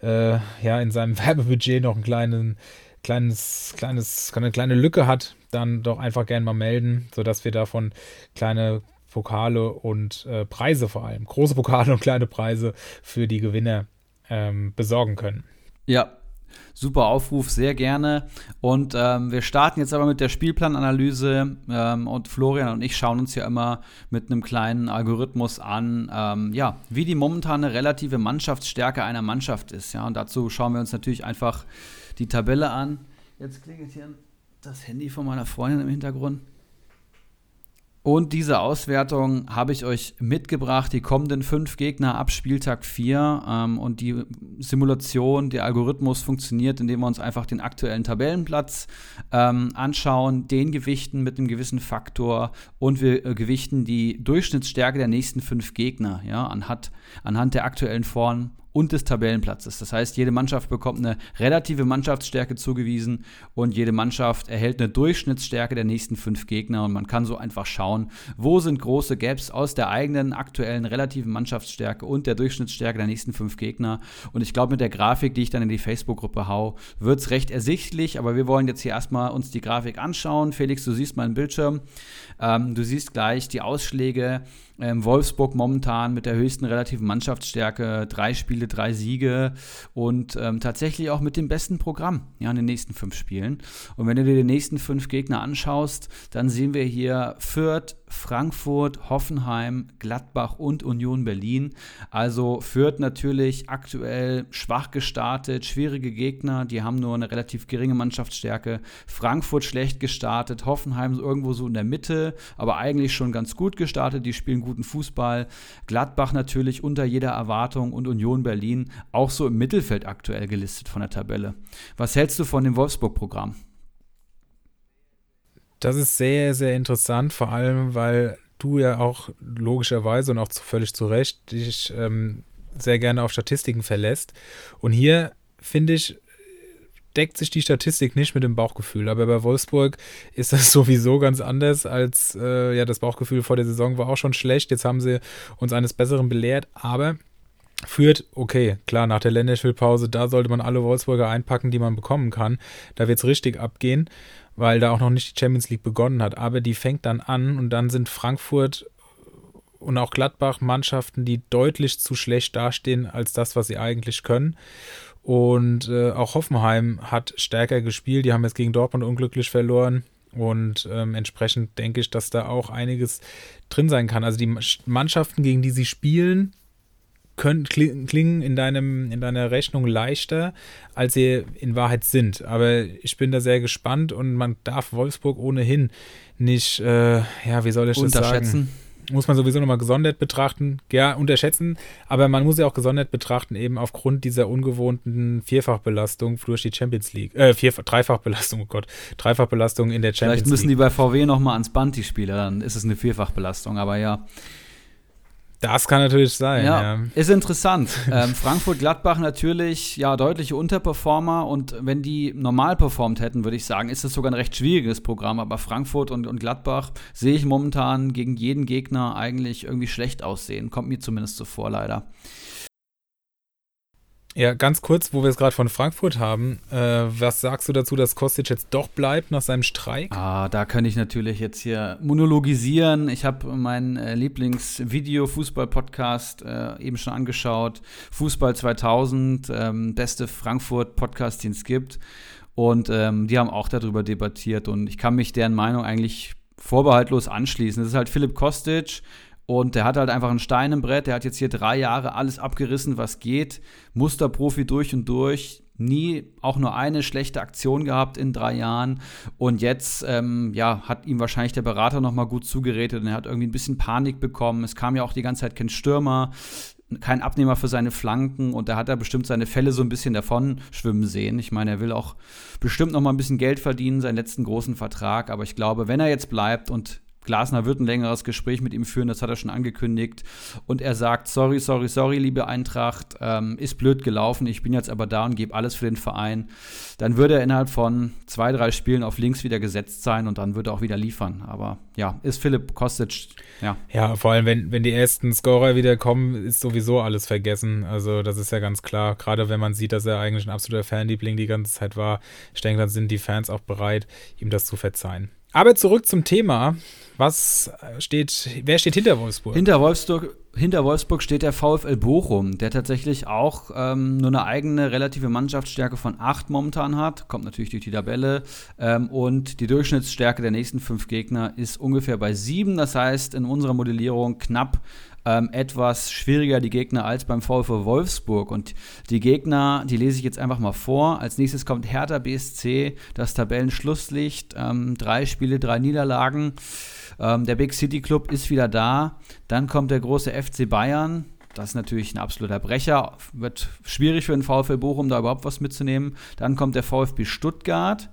Speaker 1: äh, ja in seinem Werbebudget noch ein kleinen, kleines, kleines, eine kleine Lücke hat, dann doch einfach gerne mal melden, sodass wir davon kleine Pokale und äh, Preise vor allem, große Pokale und kleine Preise für die Gewinner ähm, besorgen können.
Speaker 2: Ja, super Aufruf, sehr gerne. Und ähm, wir starten jetzt aber mit der Spielplananalyse. Ähm, und Florian und ich schauen uns ja immer mit einem kleinen Algorithmus an, ähm, ja, wie die momentane relative Mannschaftsstärke einer Mannschaft ist. Ja, und dazu schauen wir uns natürlich einfach die Tabelle an. Jetzt klingelt hier das Handy von meiner Freundin im Hintergrund. Und diese Auswertung habe ich euch mitgebracht, die kommenden fünf Gegner ab Spieltag 4. Ähm, und die Simulation, der Algorithmus funktioniert, indem wir uns einfach den aktuellen Tabellenplatz ähm, anschauen, den gewichten mit einem gewissen Faktor und wir äh, gewichten die Durchschnittsstärke der nächsten fünf Gegner, ja, anhand, anhand der aktuellen Form und des Tabellenplatzes. Das heißt, jede Mannschaft bekommt eine relative Mannschaftsstärke zugewiesen und jede Mannschaft erhält eine Durchschnittsstärke der nächsten fünf Gegner und man kann so einfach schauen, wo sind große Gaps aus der eigenen aktuellen relativen Mannschaftsstärke und der Durchschnittsstärke der nächsten fünf Gegner. Und ich glaube, mit der Grafik, die ich dann in die Facebook-Gruppe hau, wird es recht ersichtlich, aber wir wollen jetzt hier erstmal uns die Grafik anschauen. Felix, du siehst meinen Bildschirm. Ähm, du siehst gleich die Ausschläge ähm, Wolfsburg momentan mit der höchsten relativen Mannschaftsstärke, drei Spiele, drei Siege und ähm, tatsächlich auch mit dem besten Programm ja, in den nächsten fünf Spielen. Und wenn du dir die nächsten fünf Gegner anschaust, dann sehen wir hier Fürth, Frankfurt, Hoffenheim, Gladbach und Union Berlin. Also Fürth natürlich aktuell schwach gestartet, schwierige Gegner, die haben nur eine relativ geringe Mannschaftsstärke. Frankfurt schlecht gestartet, Hoffenheim irgendwo so in der Mitte, aber eigentlich schon ganz gut gestartet, die spielen guten Fußball. Gladbach natürlich unter jeder Erwartung und Union Berlin auch so im Mittelfeld aktuell gelistet von der Tabelle. Was hältst du von dem Wolfsburg-Programm?
Speaker 1: Das ist sehr, sehr interessant, vor allem, weil du ja auch logischerweise und auch völlig zu Recht dich ähm, sehr gerne auf Statistiken verlässt. Und hier finde ich, deckt sich die Statistik nicht mit dem Bauchgefühl. Aber bei Wolfsburg ist das sowieso ganz anders als äh, ja, das Bauchgefühl vor der Saison war auch schon schlecht. Jetzt haben sie uns eines Besseren belehrt, aber führt, okay, klar, nach der Länderspielpause, da sollte man alle Wolfsburger einpacken, die man bekommen kann. Da wird es richtig abgehen weil da auch noch nicht die Champions League begonnen hat. Aber die fängt dann an und dann sind Frankfurt und auch Gladbach Mannschaften, die deutlich zu schlecht dastehen als das, was sie eigentlich können. Und äh, auch Hoffenheim hat stärker gespielt. Die haben jetzt gegen Dortmund unglücklich verloren. Und ähm, entsprechend denke ich, dass da auch einiges drin sein kann. Also die Mannschaften, gegen die sie spielen, können, klingen in, deinem, in deiner Rechnung leichter, als sie in Wahrheit sind. Aber ich bin da sehr gespannt und man darf Wolfsburg ohnehin nicht, äh, ja, wie soll ich das sagen? Muss man sowieso nochmal gesondert betrachten. Ja, unterschätzen, aber man muss ja auch gesondert betrachten, eben aufgrund dieser ungewohnten Vierfachbelastung durch die Champions League. Äh, Vierfach, Dreifachbelastung, oh Gott. Dreifachbelastung in der Champions
Speaker 2: League. Vielleicht müssen die bei VW nochmal ans Band, die Spieler, dann ist es eine Vierfachbelastung, aber ja.
Speaker 1: Das kann natürlich sein.
Speaker 2: Ja, ja. ist interessant. ähm, Frankfurt-Gladbach natürlich ja deutliche Unterperformer und wenn die normal performt hätten, würde ich sagen, ist das sogar ein recht schwieriges Programm. Aber Frankfurt und, und Gladbach sehe ich momentan gegen jeden Gegner eigentlich irgendwie schlecht aussehen. Kommt mir zumindest so vor, leider.
Speaker 1: Ja, ganz kurz, wo wir es gerade von Frankfurt haben, äh, was sagst du dazu, dass Kostic jetzt doch bleibt nach seinem Streik?
Speaker 2: Ah, da könnte ich natürlich jetzt hier monologisieren. Ich habe meinen äh, Lieblings-Video-Fußball-Podcast äh, eben schon angeschaut. Fußball 2000, ähm, beste Frankfurt-Podcast, den es gibt. Und ähm, die haben auch darüber debattiert und ich kann mich deren Meinung eigentlich vorbehaltlos anschließen. Das ist halt Philipp Kostic, und der hat halt einfach einen Stein im Brett. Der hat jetzt hier drei Jahre alles abgerissen, was geht. Musterprofi durch und durch. Nie auch nur eine schlechte Aktion gehabt in drei Jahren. Und jetzt, ähm, ja, hat ihm wahrscheinlich der Berater nochmal gut zugeredet und er hat irgendwie ein bisschen Panik bekommen. Es kam ja auch die ganze Zeit kein Stürmer, kein Abnehmer für seine Flanken und da hat er bestimmt seine Fälle so ein bisschen davon schwimmen sehen. Ich meine, er will auch bestimmt nochmal ein bisschen Geld verdienen, seinen letzten großen Vertrag. Aber ich glaube, wenn er jetzt bleibt und Glasner wird ein längeres Gespräch mit ihm führen, das hat er schon angekündigt. Und er sagt, sorry, sorry, sorry, liebe Eintracht, ähm, ist blöd gelaufen, ich bin jetzt aber da und gebe alles für den Verein. Dann würde er innerhalb von zwei, drei Spielen auf links wieder gesetzt sein und dann würde er auch wieder liefern. Aber ja, ist Philipp Kostic, ja.
Speaker 1: Ja, vor allem, wenn, wenn die ersten Scorer wieder kommen, ist sowieso alles vergessen. Also das ist ja ganz klar. Gerade wenn man sieht, dass er eigentlich ein absoluter Fanliebling die ganze Zeit war. Ich denke, dann sind die Fans auch bereit, ihm das zu verzeihen. Aber zurück zum Thema. Was steht, wer steht hinter Wolfsburg?
Speaker 2: Hinter Wolfsburg, hinter Wolfsburg steht der VfL Bochum, der tatsächlich auch ähm, nur eine eigene relative Mannschaftsstärke von 8 momentan hat. Kommt natürlich durch die Tabelle. Ähm, und die Durchschnittsstärke der nächsten fünf Gegner ist ungefähr bei 7. Das heißt, in unserer Modellierung knapp ähm, etwas schwieriger die Gegner als beim VfL Wolfsburg. Und die Gegner, die lese ich jetzt einfach mal vor. Als nächstes kommt Hertha BSC, das Tabellenschlusslicht. Ähm, drei Spiele, drei Niederlagen. Ähm, der Big City Club ist wieder da. Dann kommt der große FC Bayern. Das ist natürlich ein absoluter Brecher. Wird schwierig für den VfL Bochum, da überhaupt was mitzunehmen. Dann kommt der VfB Stuttgart,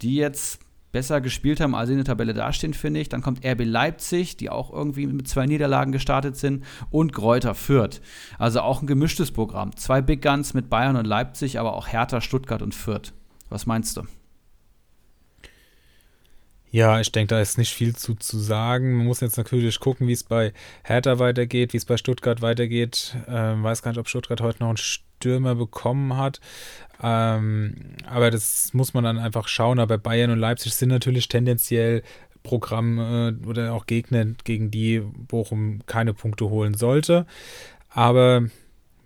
Speaker 2: die jetzt besser gespielt haben, als sie in der Tabelle dastehen, finde ich. Dann kommt RB Leipzig, die auch irgendwie mit zwei Niederlagen gestartet sind. Und Gräuter Fürth. Also auch ein gemischtes Programm. Zwei Big Guns mit Bayern und Leipzig, aber auch Hertha, Stuttgart und Fürth. Was meinst du?
Speaker 1: Ja, ich denke, da ist nicht viel zu, zu sagen. Man muss jetzt natürlich gucken, wie es bei Hertha weitergeht, wie es bei Stuttgart weitergeht. Ähm, weiß gar nicht, ob Stuttgart heute noch einen Stürmer bekommen hat. Ähm, aber das muss man dann einfach schauen. Aber Bayern und Leipzig sind natürlich tendenziell Programme äh, oder auch Gegner, gegen die Bochum keine Punkte holen sollte. Aber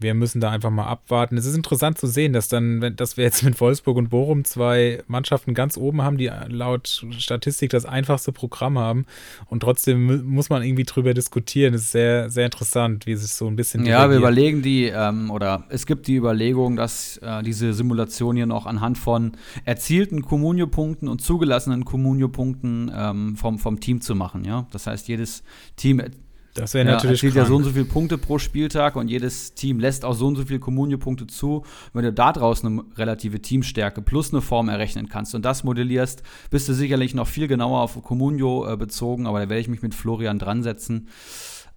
Speaker 1: wir müssen da einfach mal abwarten. Es ist interessant zu sehen, dass dann, dass wir jetzt mit Wolfsburg und Bochum zwei Mannschaften ganz oben haben, die laut Statistik das einfachste Programm haben. Und trotzdem muss man irgendwie drüber diskutieren. Es ist sehr, sehr interessant, wie sich so ein bisschen.
Speaker 2: Ja, wir überlegen die, ähm, oder es gibt die Überlegung, dass äh, diese Simulation hier noch anhand von erzielten Communio-Punkten und zugelassenen Communio-Punkten ähm, vom, vom Team zu machen. Ja? Das heißt, jedes Team
Speaker 1: das wäre ja, natürlich.
Speaker 2: Es ja so und so viele Punkte pro Spieltag und jedes Team lässt auch so und so viele Kommunio-Punkte zu. wenn du da draußen eine relative Teamstärke plus eine Form errechnen kannst und das modellierst, bist du sicherlich noch viel genauer auf Communio äh, bezogen, aber da werde ich mich mit Florian dran setzen.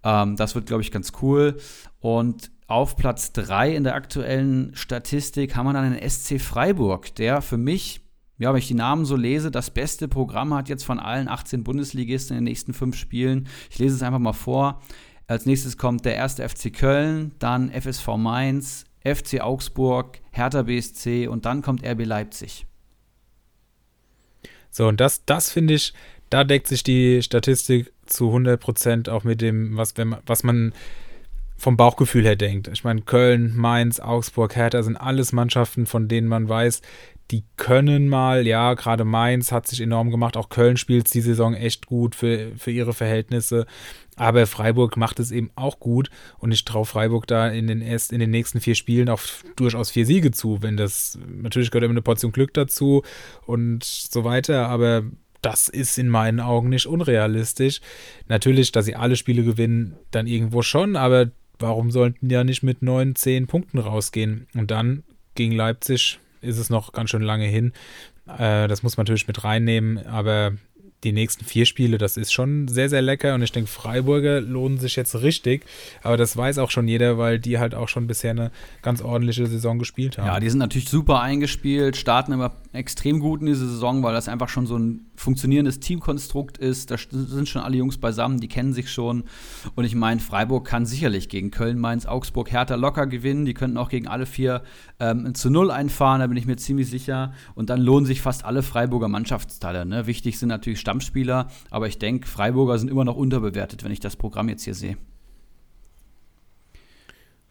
Speaker 2: Ähm, das wird, glaube ich, ganz cool. Und auf Platz 3 in der aktuellen Statistik haben wir dann den SC Freiburg, der für mich ja, wenn ich die Namen so lese, das beste Programm hat jetzt von allen 18 Bundesligisten in den nächsten fünf Spielen. Ich lese es einfach mal vor. Als nächstes kommt der erste FC Köln, dann FSV Mainz, FC Augsburg, Hertha BSC und dann kommt RB Leipzig.
Speaker 1: So, und das, das finde ich, da deckt sich die Statistik zu 100 Prozent auch mit dem, was, wenn man, was man vom Bauchgefühl her denkt. Ich meine, Köln, Mainz, Augsburg, Hertha sind alles Mannschaften, von denen man weiß, die können mal, ja, gerade Mainz hat sich enorm gemacht, auch Köln spielt die Saison echt gut für, für ihre Verhältnisse, aber Freiburg macht es eben auch gut. Und ich traue Freiburg da in den, erst, in den nächsten vier Spielen auch durchaus vier Siege zu, wenn das, natürlich gehört immer eine Portion Glück dazu und so weiter, aber das ist in meinen Augen nicht unrealistisch. Natürlich, dass sie alle Spiele gewinnen, dann irgendwo schon, aber warum sollten die ja nicht mit neun, zehn Punkten rausgehen? Und dann gegen Leipzig ist es noch ganz schön lange hin. Äh, das muss man natürlich mit reinnehmen, aber die nächsten vier Spiele, das ist schon sehr, sehr lecker und ich denke, Freiburger lohnen sich jetzt richtig, aber das weiß auch schon jeder, weil die halt auch schon bisher eine ganz ordentliche Saison gespielt haben.
Speaker 2: Ja, die sind natürlich super eingespielt, starten immer extrem gut in diese Saison, weil das einfach schon so ein funktionierendes Teamkonstrukt ist. Da sind schon alle Jungs beisammen, die kennen sich schon und ich meine, Freiburg kann sicherlich gegen Köln, Mainz, Augsburg, Hertha locker gewinnen, die könnten auch gegen alle vier ähm, zu Null einfahren, da bin ich mir ziemlich sicher und dann lohnen sich fast alle Freiburger Mannschaftsteile. Ne? Wichtig sind natürlich Stamm Stammspieler, aber ich denke, Freiburger sind immer noch unterbewertet, wenn ich das Programm jetzt hier sehe.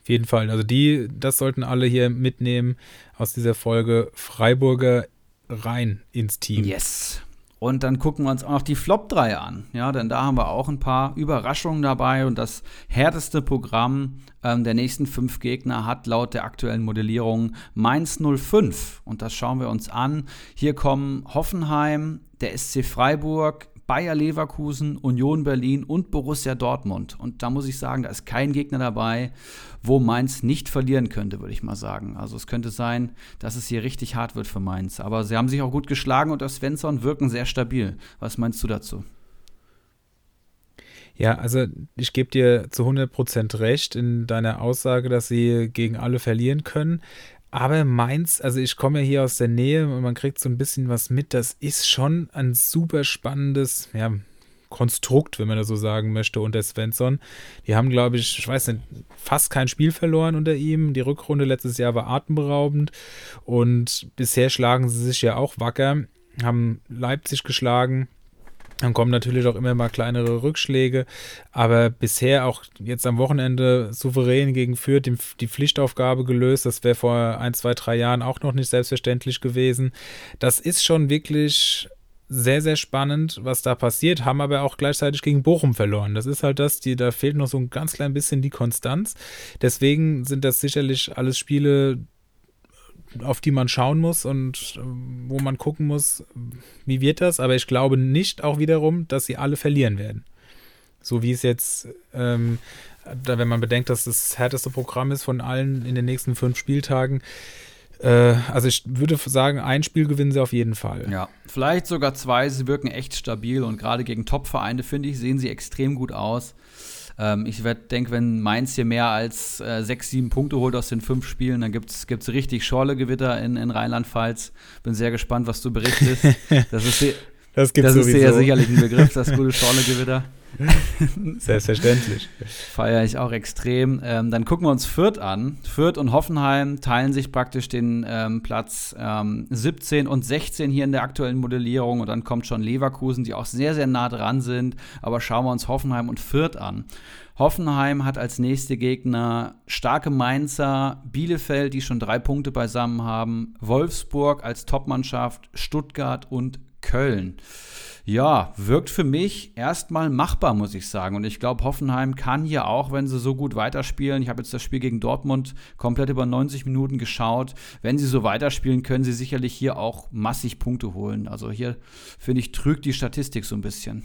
Speaker 1: Auf jeden Fall. Also die, das sollten alle hier mitnehmen aus dieser Folge. Freiburger rein ins Team.
Speaker 2: Yes. Und dann gucken wir uns auch noch die Flop 3 an. Ja, denn da haben wir auch ein paar Überraschungen dabei. Und das härteste Programm ähm, der nächsten fünf Gegner hat laut der aktuellen Modellierung Mainz 05. Und das schauen wir uns an. Hier kommen Hoffenheim, der SC Freiburg, Bayer Leverkusen, Union Berlin und Borussia Dortmund. Und da muss ich sagen, da ist kein Gegner dabei, wo Mainz nicht verlieren könnte, würde ich mal sagen. Also es könnte sein, dass es hier richtig hart wird für Mainz. Aber sie haben sich auch gut geschlagen und das Svensson wirken sehr stabil. Was meinst du dazu?
Speaker 1: Ja, also ich gebe dir zu 100% recht in deiner Aussage, dass sie gegen alle verlieren können. Aber Mainz, also ich komme ja hier aus der Nähe und man kriegt so ein bisschen was mit. Das ist schon ein super spannendes, ja, Konstrukt, wenn man das so sagen möchte, unter Svensson. Die haben, glaube ich, ich weiß nicht, fast kein Spiel verloren unter ihm. Die Rückrunde letztes Jahr war atemberaubend und bisher schlagen sie sich ja auch wacker, haben Leipzig geschlagen, dann kommen natürlich auch immer mal kleinere Rückschläge, aber bisher auch jetzt am Wochenende souverän gegen Fürth die, Pflichtaufgabe gelöst. Das wäre vor ein, zwei, drei Jahren auch noch nicht selbstverständlich gewesen. Das ist schon wirklich sehr, sehr spannend, was da passiert, haben aber auch gleichzeitig gegen Bochum verloren. Das ist halt das, die, da fehlt noch so ein ganz klein bisschen die Konstanz. Deswegen sind das sicherlich alles Spiele, auf die man schauen muss und äh, wo man gucken muss, wie wird das. Aber ich glaube nicht auch wiederum, dass sie alle verlieren werden. So wie es jetzt, ähm, da, wenn man bedenkt, dass das härteste Programm ist von allen in den nächsten fünf Spieltagen. Äh, also ich würde sagen, ein Spiel gewinnen sie auf jeden Fall.
Speaker 2: Ja, vielleicht sogar zwei. Sie wirken echt stabil und gerade gegen Top-Vereine, finde ich, sehen sie extrem gut aus. Ähm, ich denke, wenn Mainz hier mehr als äh, sechs, sieben Punkte holt aus den fünf Spielen, dann gibt es richtig Schorle-Gewitter in, in Rheinland-Pfalz. Bin sehr gespannt, was du berichtest. Das ist,
Speaker 1: das das
Speaker 2: ist sehr sicherlich ein Begriff, das gute Schorle-Gewitter.
Speaker 1: Selbstverständlich.
Speaker 2: Feiere ich auch extrem. Ähm, dann gucken wir uns Fürth an. Fürth und Hoffenheim teilen sich praktisch den ähm, Platz ähm, 17 und 16 hier in der aktuellen Modellierung. Und dann kommt schon Leverkusen, die auch sehr, sehr nah dran sind. Aber schauen wir uns Hoffenheim und Fürth an. Hoffenheim hat als nächste Gegner starke Mainzer, Bielefeld, die schon drei Punkte beisammen haben, Wolfsburg als Topmannschaft, Stuttgart und Köln ja, wirkt für mich erstmal machbar, muss ich sagen. Und ich glaube, Hoffenheim kann hier auch, wenn sie so gut weiterspielen, ich habe jetzt das Spiel gegen Dortmund komplett über 90 Minuten geschaut, wenn sie so weiterspielen, können sie sicherlich hier auch massig Punkte holen. Also hier, finde ich, trügt die Statistik so ein bisschen.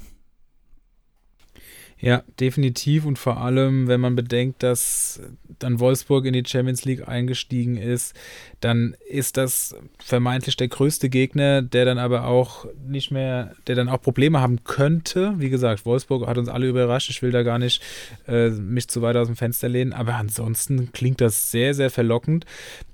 Speaker 1: Ja, definitiv und vor allem, wenn man bedenkt, dass dann Wolfsburg in die Champions League eingestiegen ist, dann ist das vermeintlich der größte Gegner, der dann aber auch nicht mehr, der dann auch Probleme haben könnte. Wie gesagt, Wolfsburg hat uns alle überrascht. Ich will da gar nicht äh, mich zu weit aus dem Fenster lehnen, aber ansonsten klingt das sehr, sehr verlockend.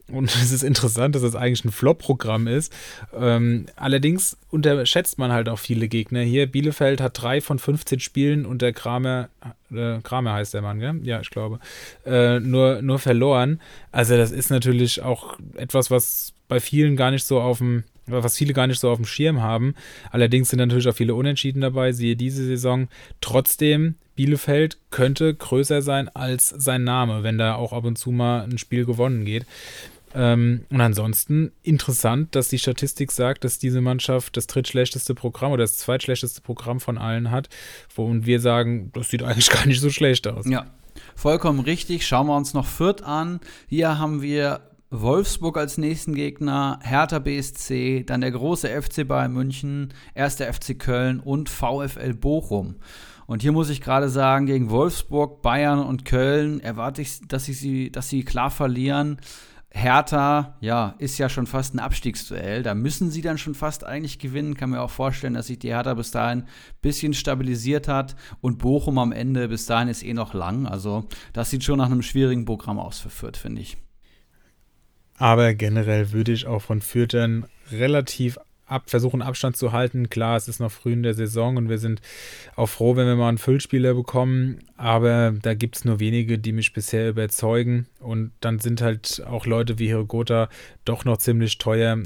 Speaker 1: Und es ist interessant, dass das eigentlich ein Flop-Programm ist. Ähm, allerdings unterschätzt man halt auch viele Gegner hier. Bielefeld hat drei von 15 Spielen unter Kramer, äh, Kramer heißt der Mann, gell? Ja, ich glaube, äh, nur, nur verloren. Also das ist natürlich auch etwas, was bei vielen gar nicht so auf dem was viele gar nicht so auf dem Schirm haben. Allerdings sind natürlich auch viele Unentschieden dabei, siehe diese Saison. Trotzdem, Bielefeld könnte größer sein als sein Name, wenn da auch ab und zu mal ein Spiel gewonnen geht. Ähm, und ansonsten interessant, dass die Statistik sagt, dass diese Mannschaft das drittschlechteste Programm oder das zweitschlechteste Programm von allen hat. Und wir sagen, das sieht eigentlich gar nicht so schlecht aus.
Speaker 2: Ja, vollkommen richtig. Schauen wir uns noch Fürth an. Hier haben wir Wolfsburg als nächsten Gegner, Hertha BSC, dann der große FC Bayern München, erster FC Köln und VfL Bochum. Und hier muss ich gerade sagen, gegen Wolfsburg, Bayern und Köln erwarte ich, dass, ich sie, dass sie klar verlieren. Hertha, ja, ist ja schon fast ein Abstiegsduell. Da müssen sie dann schon fast eigentlich gewinnen. Kann mir auch vorstellen, dass sich die Hertha bis dahin ein bisschen stabilisiert hat und Bochum am Ende bis dahin ist eh noch lang. Also, das sieht schon nach einem schwierigen Programm aus für Fürth, finde ich.
Speaker 1: Aber generell würde ich auch von Fürthern relativ ab, versuchen, Abstand zu halten. Klar, es ist noch früh in der Saison und wir sind auch froh, wenn wir mal einen Füllspieler bekommen. Aber da gibt es nur wenige, die mich bisher überzeugen. Und dann sind halt auch Leute wie Hirogota doch noch ziemlich teuer.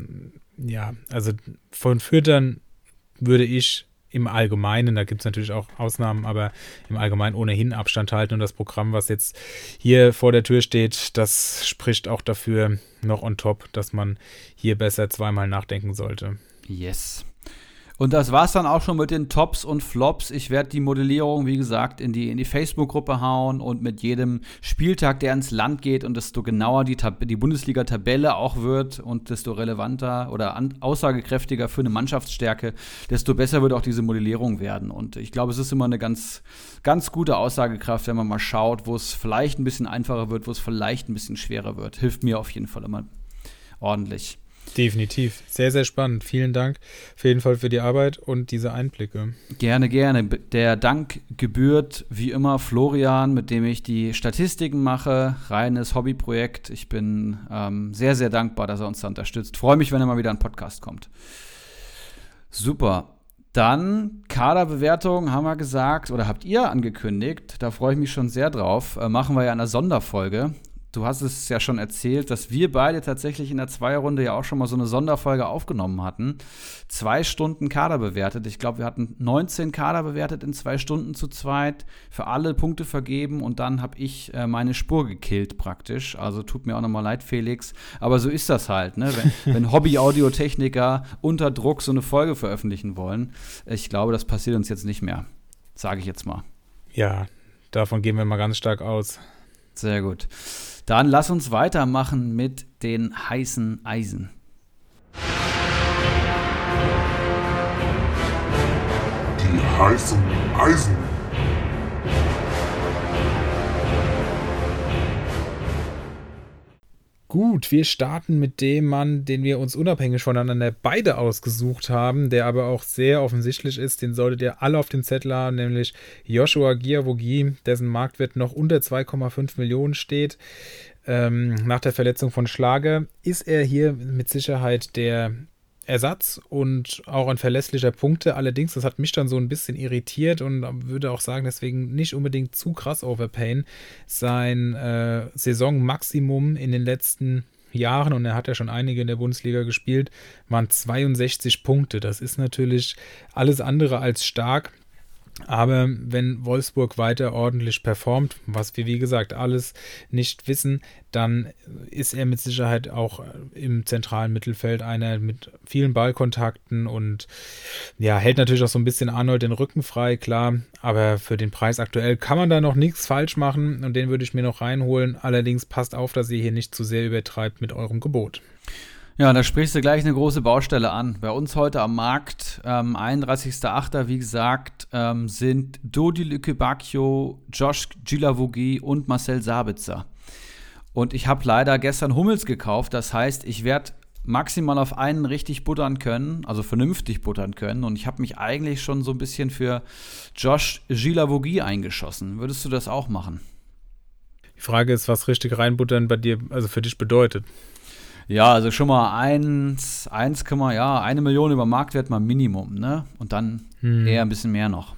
Speaker 1: Ja, also von Fürtern würde ich im Allgemeinen, da gibt es natürlich auch Ausnahmen, aber im Allgemeinen ohnehin Abstand halten. Und das Programm, was jetzt hier vor der Tür steht, das spricht auch dafür noch on top, dass man hier besser zweimal nachdenken sollte.
Speaker 2: Yes. Und das war's dann auch schon mit den Tops und Flops. Ich werde die Modellierung, wie gesagt, in die, in die Facebook-Gruppe hauen und mit jedem Spieltag, der ins Land geht und desto genauer die, die Bundesliga-Tabelle auch wird und desto relevanter oder aussagekräftiger für eine Mannschaftsstärke, desto besser wird auch diese Modellierung werden. Und ich glaube, es ist immer eine ganz, ganz gute Aussagekraft, wenn man mal schaut, wo es vielleicht ein bisschen einfacher wird, wo es vielleicht ein bisschen schwerer wird. Hilft mir auf jeden Fall immer ordentlich.
Speaker 1: Definitiv. Sehr, sehr spannend. Vielen Dank auf jeden Fall für die Arbeit und diese Einblicke.
Speaker 2: Gerne, gerne. Der Dank gebührt wie immer Florian, mit dem ich die Statistiken mache. Reines Hobbyprojekt. Ich bin ähm, sehr, sehr dankbar, dass er uns da unterstützt. Freue mich, wenn er mal wieder ein Podcast kommt. Super. Dann Kaderbewertung haben wir gesagt oder habt ihr angekündigt. Da freue ich mich schon sehr drauf. Äh, machen wir ja eine Sonderfolge du hast es ja schon erzählt, dass wir beide tatsächlich in der Zweierrunde ja auch schon mal so eine Sonderfolge aufgenommen hatten. Zwei Stunden Kader bewertet. Ich glaube, wir hatten 19 Kader bewertet in zwei Stunden zu zweit, für alle Punkte vergeben und dann habe ich äh, meine Spur gekillt praktisch. Also tut mir auch nochmal leid, Felix. Aber so ist das halt, ne? wenn, wenn Hobby-Audiotechniker unter Druck so eine Folge veröffentlichen wollen. Ich glaube, das passiert uns jetzt nicht mehr. Sage ich jetzt mal.
Speaker 1: Ja, davon gehen wir mal ganz stark aus.
Speaker 2: Sehr gut. Dann lass uns weitermachen mit den heißen Eisen.
Speaker 5: Die heißen Eisen.
Speaker 1: Gut, wir starten mit dem Mann, den wir uns unabhängig voneinander beide ausgesucht haben, der aber auch sehr offensichtlich ist. Den solltet ihr alle auf dem Zettel haben, nämlich Joshua Giavogi, dessen Marktwert noch unter 2,5 Millionen steht. Ähm, nach der Verletzung von Schlager ist er hier mit Sicherheit der Ersatz und auch ein verlässlicher Punkte. Allerdings, das hat mich dann so ein bisschen irritiert und würde auch sagen, deswegen nicht unbedingt zu krass overpayen. Sein äh, Saisonmaximum in den letzten Jahren, und er hat ja schon einige in der Bundesliga gespielt, waren 62 Punkte. Das ist natürlich alles andere als stark. Aber wenn Wolfsburg weiter ordentlich performt, was wir wie gesagt alles nicht wissen, dann ist er mit Sicherheit auch im zentralen Mittelfeld einer mit vielen Ballkontakten und ja, hält natürlich auch so ein bisschen Arnold den Rücken frei, klar. Aber für den Preis aktuell kann man da noch nichts falsch machen und den würde ich mir noch reinholen. Allerdings passt auf, dass ihr hier nicht zu sehr übertreibt mit eurem Gebot.
Speaker 2: Ja, da sprichst du gleich eine große Baustelle an. Bei uns heute am Markt, ähm, 31.08., wie gesagt, ähm, sind Dodi Lükebakio, Josh Gilavogi und Marcel Sabitzer. Und ich habe leider gestern Hummels gekauft. Das heißt, ich werde maximal auf einen richtig buttern können, also vernünftig buttern können. Und ich habe mich eigentlich schon so ein bisschen für Josh Gilavogi eingeschossen. Würdest du das auch machen?
Speaker 1: Die Frage ist, was richtig reinbuttern bei dir, also für dich bedeutet.
Speaker 2: Ja, also schon mal eins, eins ja, eine Million über Marktwert mal Minimum, ne? Und dann hm. eher ein bisschen mehr noch.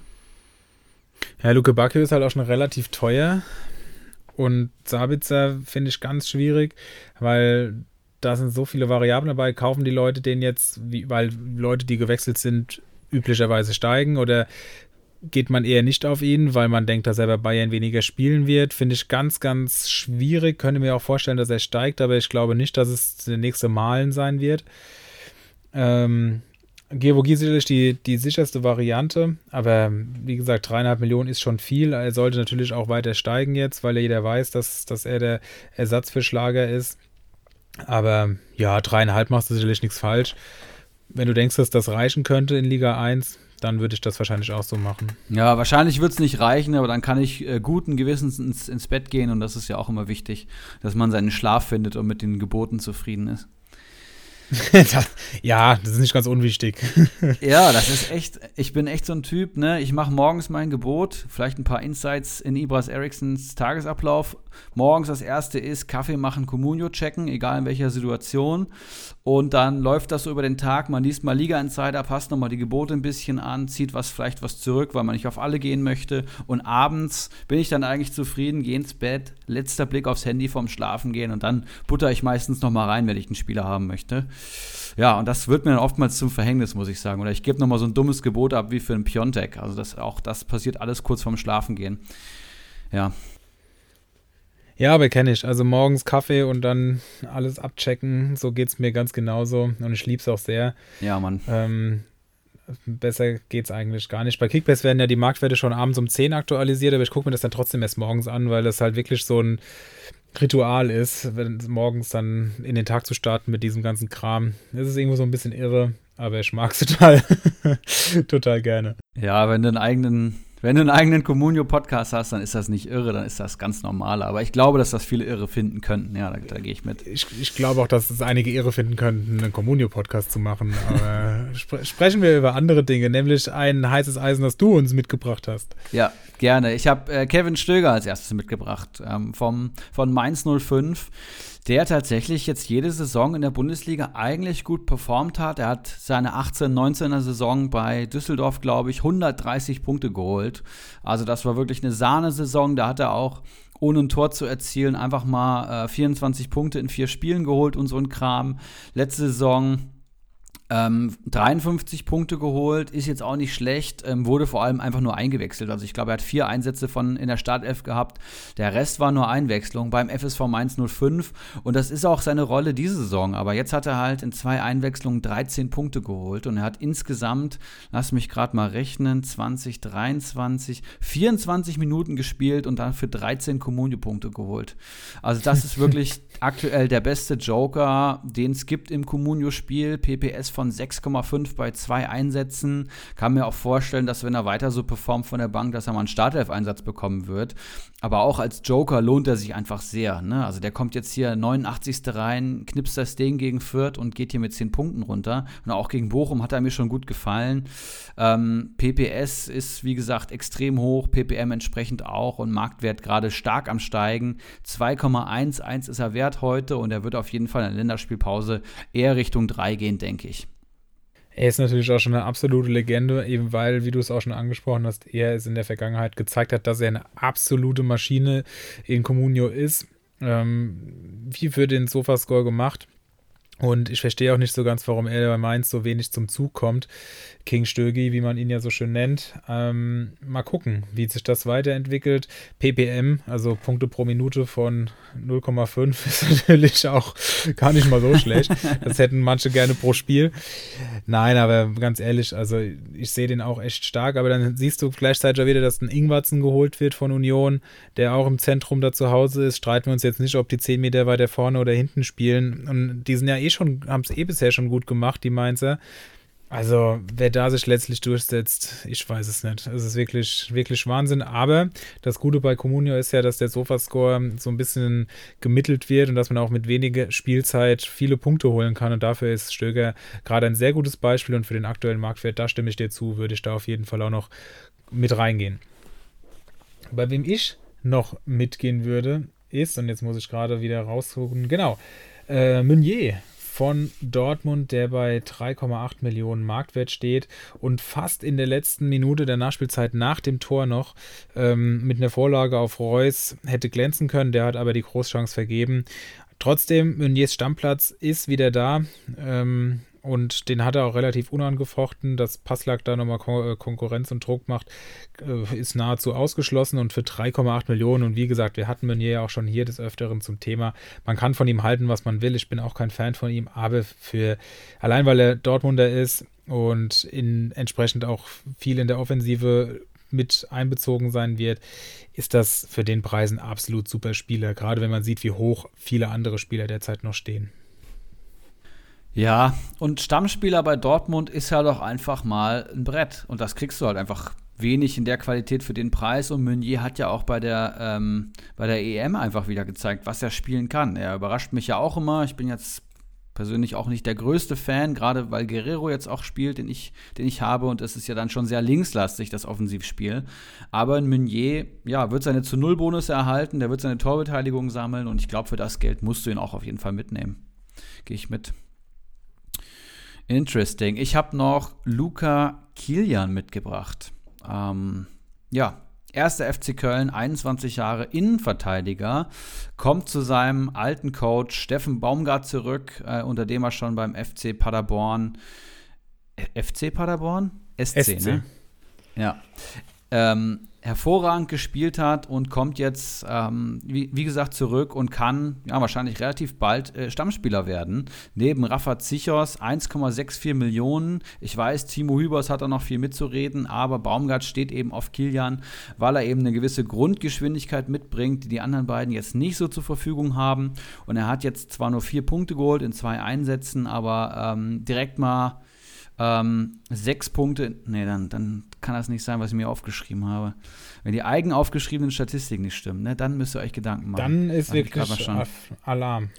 Speaker 1: Ja, Luke Bacchio ist halt auch schon relativ teuer. Und Sabitzer finde ich ganz schwierig, weil da sind so viele Variablen dabei. Kaufen die Leute den jetzt, weil Leute, die gewechselt sind, üblicherweise steigen oder geht man eher nicht auf ihn, weil man denkt, dass er bei Bayern weniger spielen wird. Finde ich ganz, ganz schwierig. Könnte mir auch vorstellen, dass er steigt, aber ich glaube nicht, dass es der nächste Malen sein wird. Ähm, Georgie sicherlich die, die sicherste Variante, aber wie gesagt, dreieinhalb Millionen ist schon viel. Er sollte natürlich auch weiter steigen jetzt, weil jeder weiß, dass, dass er der Ersatz für Schlager ist. Aber ja, dreieinhalb machst du sicherlich nichts falsch. Wenn du denkst, dass das reichen könnte in Liga 1, dann würde ich das wahrscheinlich auch so machen.
Speaker 2: Ja, wahrscheinlich wird es nicht reichen, aber dann kann ich äh, guten Gewissens ins, ins Bett gehen und das ist ja auch immer wichtig, dass man seinen Schlaf findet und mit den Geboten zufrieden ist.
Speaker 1: ja, das ist nicht ganz unwichtig.
Speaker 2: ja, das ist echt, ich bin echt so ein Typ, ne? Ich mache morgens mein Gebot, vielleicht ein paar Insights in Ibras Ericssons Tagesablauf. Morgens das erste ist Kaffee machen, Communio checken, egal in welcher Situation. Und dann läuft das so über den Tag. Man liest mal Liga Insider, passt nochmal die Gebote ein bisschen an, zieht was vielleicht was zurück, weil man nicht auf alle gehen möchte. Und abends bin ich dann eigentlich zufrieden, gehe ins Bett, letzter Blick aufs Handy vorm Schlafen gehen und dann butter ich meistens nochmal rein, wenn ich einen Spieler haben möchte. Ja, und das wird mir dann oftmals zum Verhängnis, muss ich sagen. Oder ich gebe nochmal so ein dummes Gebot ab wie für einen Piontek. Also das, auch das passiert alles kurz vorm Schlafengehen. Ja.
Speaker 1: Ja, aber kenne ich. Also morgens Kaffee und dann alles abchecken. So geht es mir ganz genauso. Und ich liebe es auch sehr.
Speaker 2: Ja, Mann.
Speaker 1: Ähm, besser geht es eigentlich gar nicht. Bei Kickbase werden ja die Marktwerte schon abends um 10 aktualisiert, aber ich gucke mir das dann trotzdem erst morgens an, weil das halt wirklich so ein Ritual ist, wenn morgens dann in den Tag zu starten mit diesem ganzen Kram. Das ist irgendwo so ein bisschen irre, aber ich mag es total, total gerne.
Speaker 2: Ja, wenn du einen eigenen wenn du einen eigenen Communio-Podcast hast, dann ist das nicht irre, dann ist das ganz normal. Aber ich glaube, dass das viele irre finden könnten. Ja, da, da gehe ich mit.
Speaker 1: Ich, ich, glaube auch, dass es einige irre finden könnten, einen Communio-Podcast zu machen. Aber sp sprechen wir über andere Dinge, nämlich ein heißes Eisen, das du uns mitgebracht hast.
Speaker 2: Ja, gerne. Ich habe äh, Kevin Stöger als erstes mitgebracht, ähm, vom, von Mainz 05 der tatsächlich jetzt jede Saison in der Bundesliga eigentlich gut performt hat. Er hat seine 18-19er Saison bei Düsseldorf, glaube ich, 130 Punkte geholt. Also das war wirklich eine Sahnesaison. Da hat er auch ohne ein Tor zu erzielen, einfach mal äh, 24 Punkte in vier Spielen geholt und so ein Kram. Letzte Saison ähm, 53 Punkte geholt, ist jetzt auch nicht schlecht, ähm, wurde vor allem einfach nur eingewechselt. Also ich glaube, er hat vier Einsätze von in der Startelf gehabt. Der Rest war nur Einwechslung beim FSV Mainz 05 und das ist auch seine Rolle diese Saison. Aber jetzt hat er halt in zwei Einwechslungen 13 Punkte geholt und er hat insgesamt, lass mich gerade mal rechnen, 20, 23, 24 Minuten gespielt und dann für 13 Kommunio-Punkte geholt. Also das ist wirklich aktuell der beste Joker, den es gibt im Kommunio-Spiel. PPS von von 6,5 bei zwei Einsätzen. Kann mir auch vorstellen, dass wenn er weiter so performt von der Bank, dass er mal einen Startelf-Einsatz bekommen wird. Aber auch als Joker lohnt er sich einfach sehr. Ne? Also der kommt jetzt hier 89. rein, knipst das Ding gegen Fürth und geht hier mit 10 Punkten runter. Und auch gegen Bochum hat er mir schon gut gefallen. Ähm, PPS ist, wie gesagt, extrem hoch, PPM entsprechend auch und Marktwert gerade stark am Steigen. 2,11 ist er wert heute und er wird auf jeden Fall in der Länderspielpause eher Richtung 3 gehen, denke ich.
Speaker 1: Er ist natürlich auch schon eine absolute Legende, eben weil, wie du es auch schon angesprochen hast, er es in der Vergangenheit gezeigt hat, dass er eine absolute Maschine in Comunio ist. Ähm, wie für den Sofascore gemacht. Und ich verstehe auch nicht so ganz, warum er bei Mainz so wenig zum Zug kommt. King Stögi, wie man ihn ja so schön nennt. Ähm, mal gucken, wie sich das weiterentwickelt. PPM, also Punkte pro Minute von 0,5 ist natürlich auch gar nicht mal so schlecht. Das hätten manche gerne pro Spiel. Nein, aber ganz ehrlich, also ich sehe den auch echt stark. Aber dann siehst du gleichzeitig wieder, dass ein Ingwatzen geholt wird von Union, der auch im Zentrum da zu Hause ist. Streiten wir uns jetzt nicht, ob die 10 Meter weiter vorne oder hinten spielen. Und die sind ja eh schon, haben es eh bisher schon gut gemacht, die Mainzer. Also, wer da sich letztlich durchsetzt, ich weiß es nicht. Es ist wirklich, wirklich Wahnsinn. Aber das Gute bei Comunio ist ja, dass der Sofascore so ein bisschen gemittelt wird und dass man auch mit weniger Spielzeit viele Punkte holen kann. Und dafür ist Stöger gerade ein sehr gutes Beispiel. Und für den aktuellen Marktwert, da stimme ich dir zu, würde ich da auf jeden Fall auch noch mit reingehen. Bei wem ich noch mitgehen würde, ist, und jetzt muss ich gerade wieder raussuchen, genau, äh, Meunier von Dortmund, der bei 3,8 Millionen Marktwert steht und fast in der letzten Minute der Nachspielzeit nach dem Tor noch ähm, mit einer Vorlage auf Reus hätte glänzen können. Der hat aber die Großchance vergeben. Trotzdem, Meuniers Stammplatz ist wieder da. Ähm, und den hat er auch relativ unangefochten. Dass Passlack da nochmal Kon äh, Konkurrenz und Druck macht, äh, ist nahezu ausgeschlossen und für 3,8 Millionen. Und wie gesagt, wir hatten Meunier ja auch schon hier des Öfteren zum Thema. Man kann von ihm halten, was man will. Ich bin auch kein Fan von ihm, aber für allein weil er Dortmunder ist und in, entsprechend auch viel in der Offensive mit einbezogen sein wird, ist das für den Preis ein absolut super Spieler, gerade wenn man sieht, wie hoch viele andere Spieler derzeit noch stehen.
Speaker 2: Ja, und Stammspieler bei Dortmund ist ja doch einfach mal ein Brett. Und das kriegst du halt einfach wenig in der Qualität für den Preis. Und Meunier hat ja auch bei der, ähm, bei der EM einfach wieder gezeigt, was er spielen kann. Er überrascht mich ja auch immer. Ich bin jetzt persönlich auch nicht der größte Fan, gerade weil Guerrero jetzt auch spielt, den ich, den ich habe. Und es ist ja dann schon sehr linkslastig, das Offensivspiel. Aber Meunier, ja, wird seine zu Null Bonusse erhalten, der wird seine Torbeteiligung sammeln. Und ich glaube, für das Geld musst du ihn auch auf jeden Fall mitnehmen. Gehe ich mit. Interesting. Ich habe noch Luca Kilian mitgebracht. Ähm, ja, erster FC Köln, 21 Jahre Innenverteidiger, kommt zu seinem alten Coach Steffen Baumgart zurück, äh, unter dem er schon beim FC Paderborn, FC Paderborn? SC, SC. ne? Ja. Ähm, hervorragend gespielt hat und kommt jetzt, ähm, wie, wie, gesagt, zurück und kann ja wahrscheinlich relativ bald äh, Stammspieler werden. Neben Rafa Zichos 1,64 Millionen. Ich weiß, Timo Hübers hat da noch viel mitzureden, aber Baumgart steht eben auf Kilian, weil er eben eine gewisse Grundgeschwindigkeit mitbringt, die die anderen beiden jetzt nicht so zur Verfügung haben. Und er hat jetzt zwar nur vier Punkte geholt in zwei Einsätzen, aber ähm, direkt mal ähm, sechs Punkte, nee, dann, dann kann das nicht sein, was ich mir aufgeschrieben habe. Wenn die eigen aufgeschriebenen Statistiken nicht stimmen, ne, dann müsst ihr euch Gedanken machen.
Speaker 1: Dann ist wirklich Alarm.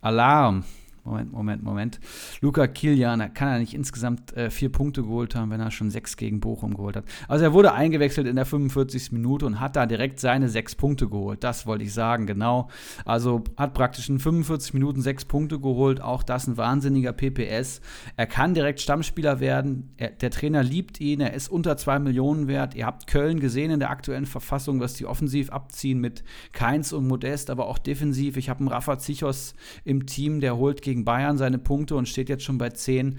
Speaker 2: Alarm. Moment, Moment, Moment. Luca Kilian kann er nicht insgesamt äh, vier Punkte geholt haben, wenn er schon sechs gegen Bochum geholt hat. Also er wurde eingewechselt in der 45. Minute und hat da direkt seine sechs Punkte geholt. Das wollte ich sagen, genau. Also hat praktisch in 45 Minuten sechs Punkte geholt. Auch das ein wahnsinniger PPS. Er kann direkt Stammspieler werden. Er, der Trainer liebt ihn. Er ist unter zwei Millionen wert. Ihr habt Köln gesehen in der aktuellen Verfassung, was die offensiv abziehen mit Keins und Modest, aber auch defensiv. Ich habe einen Rafa Zichos im Team, der holt gegen gegen Bayern seine Punkte und steht jetzt schon bei 10.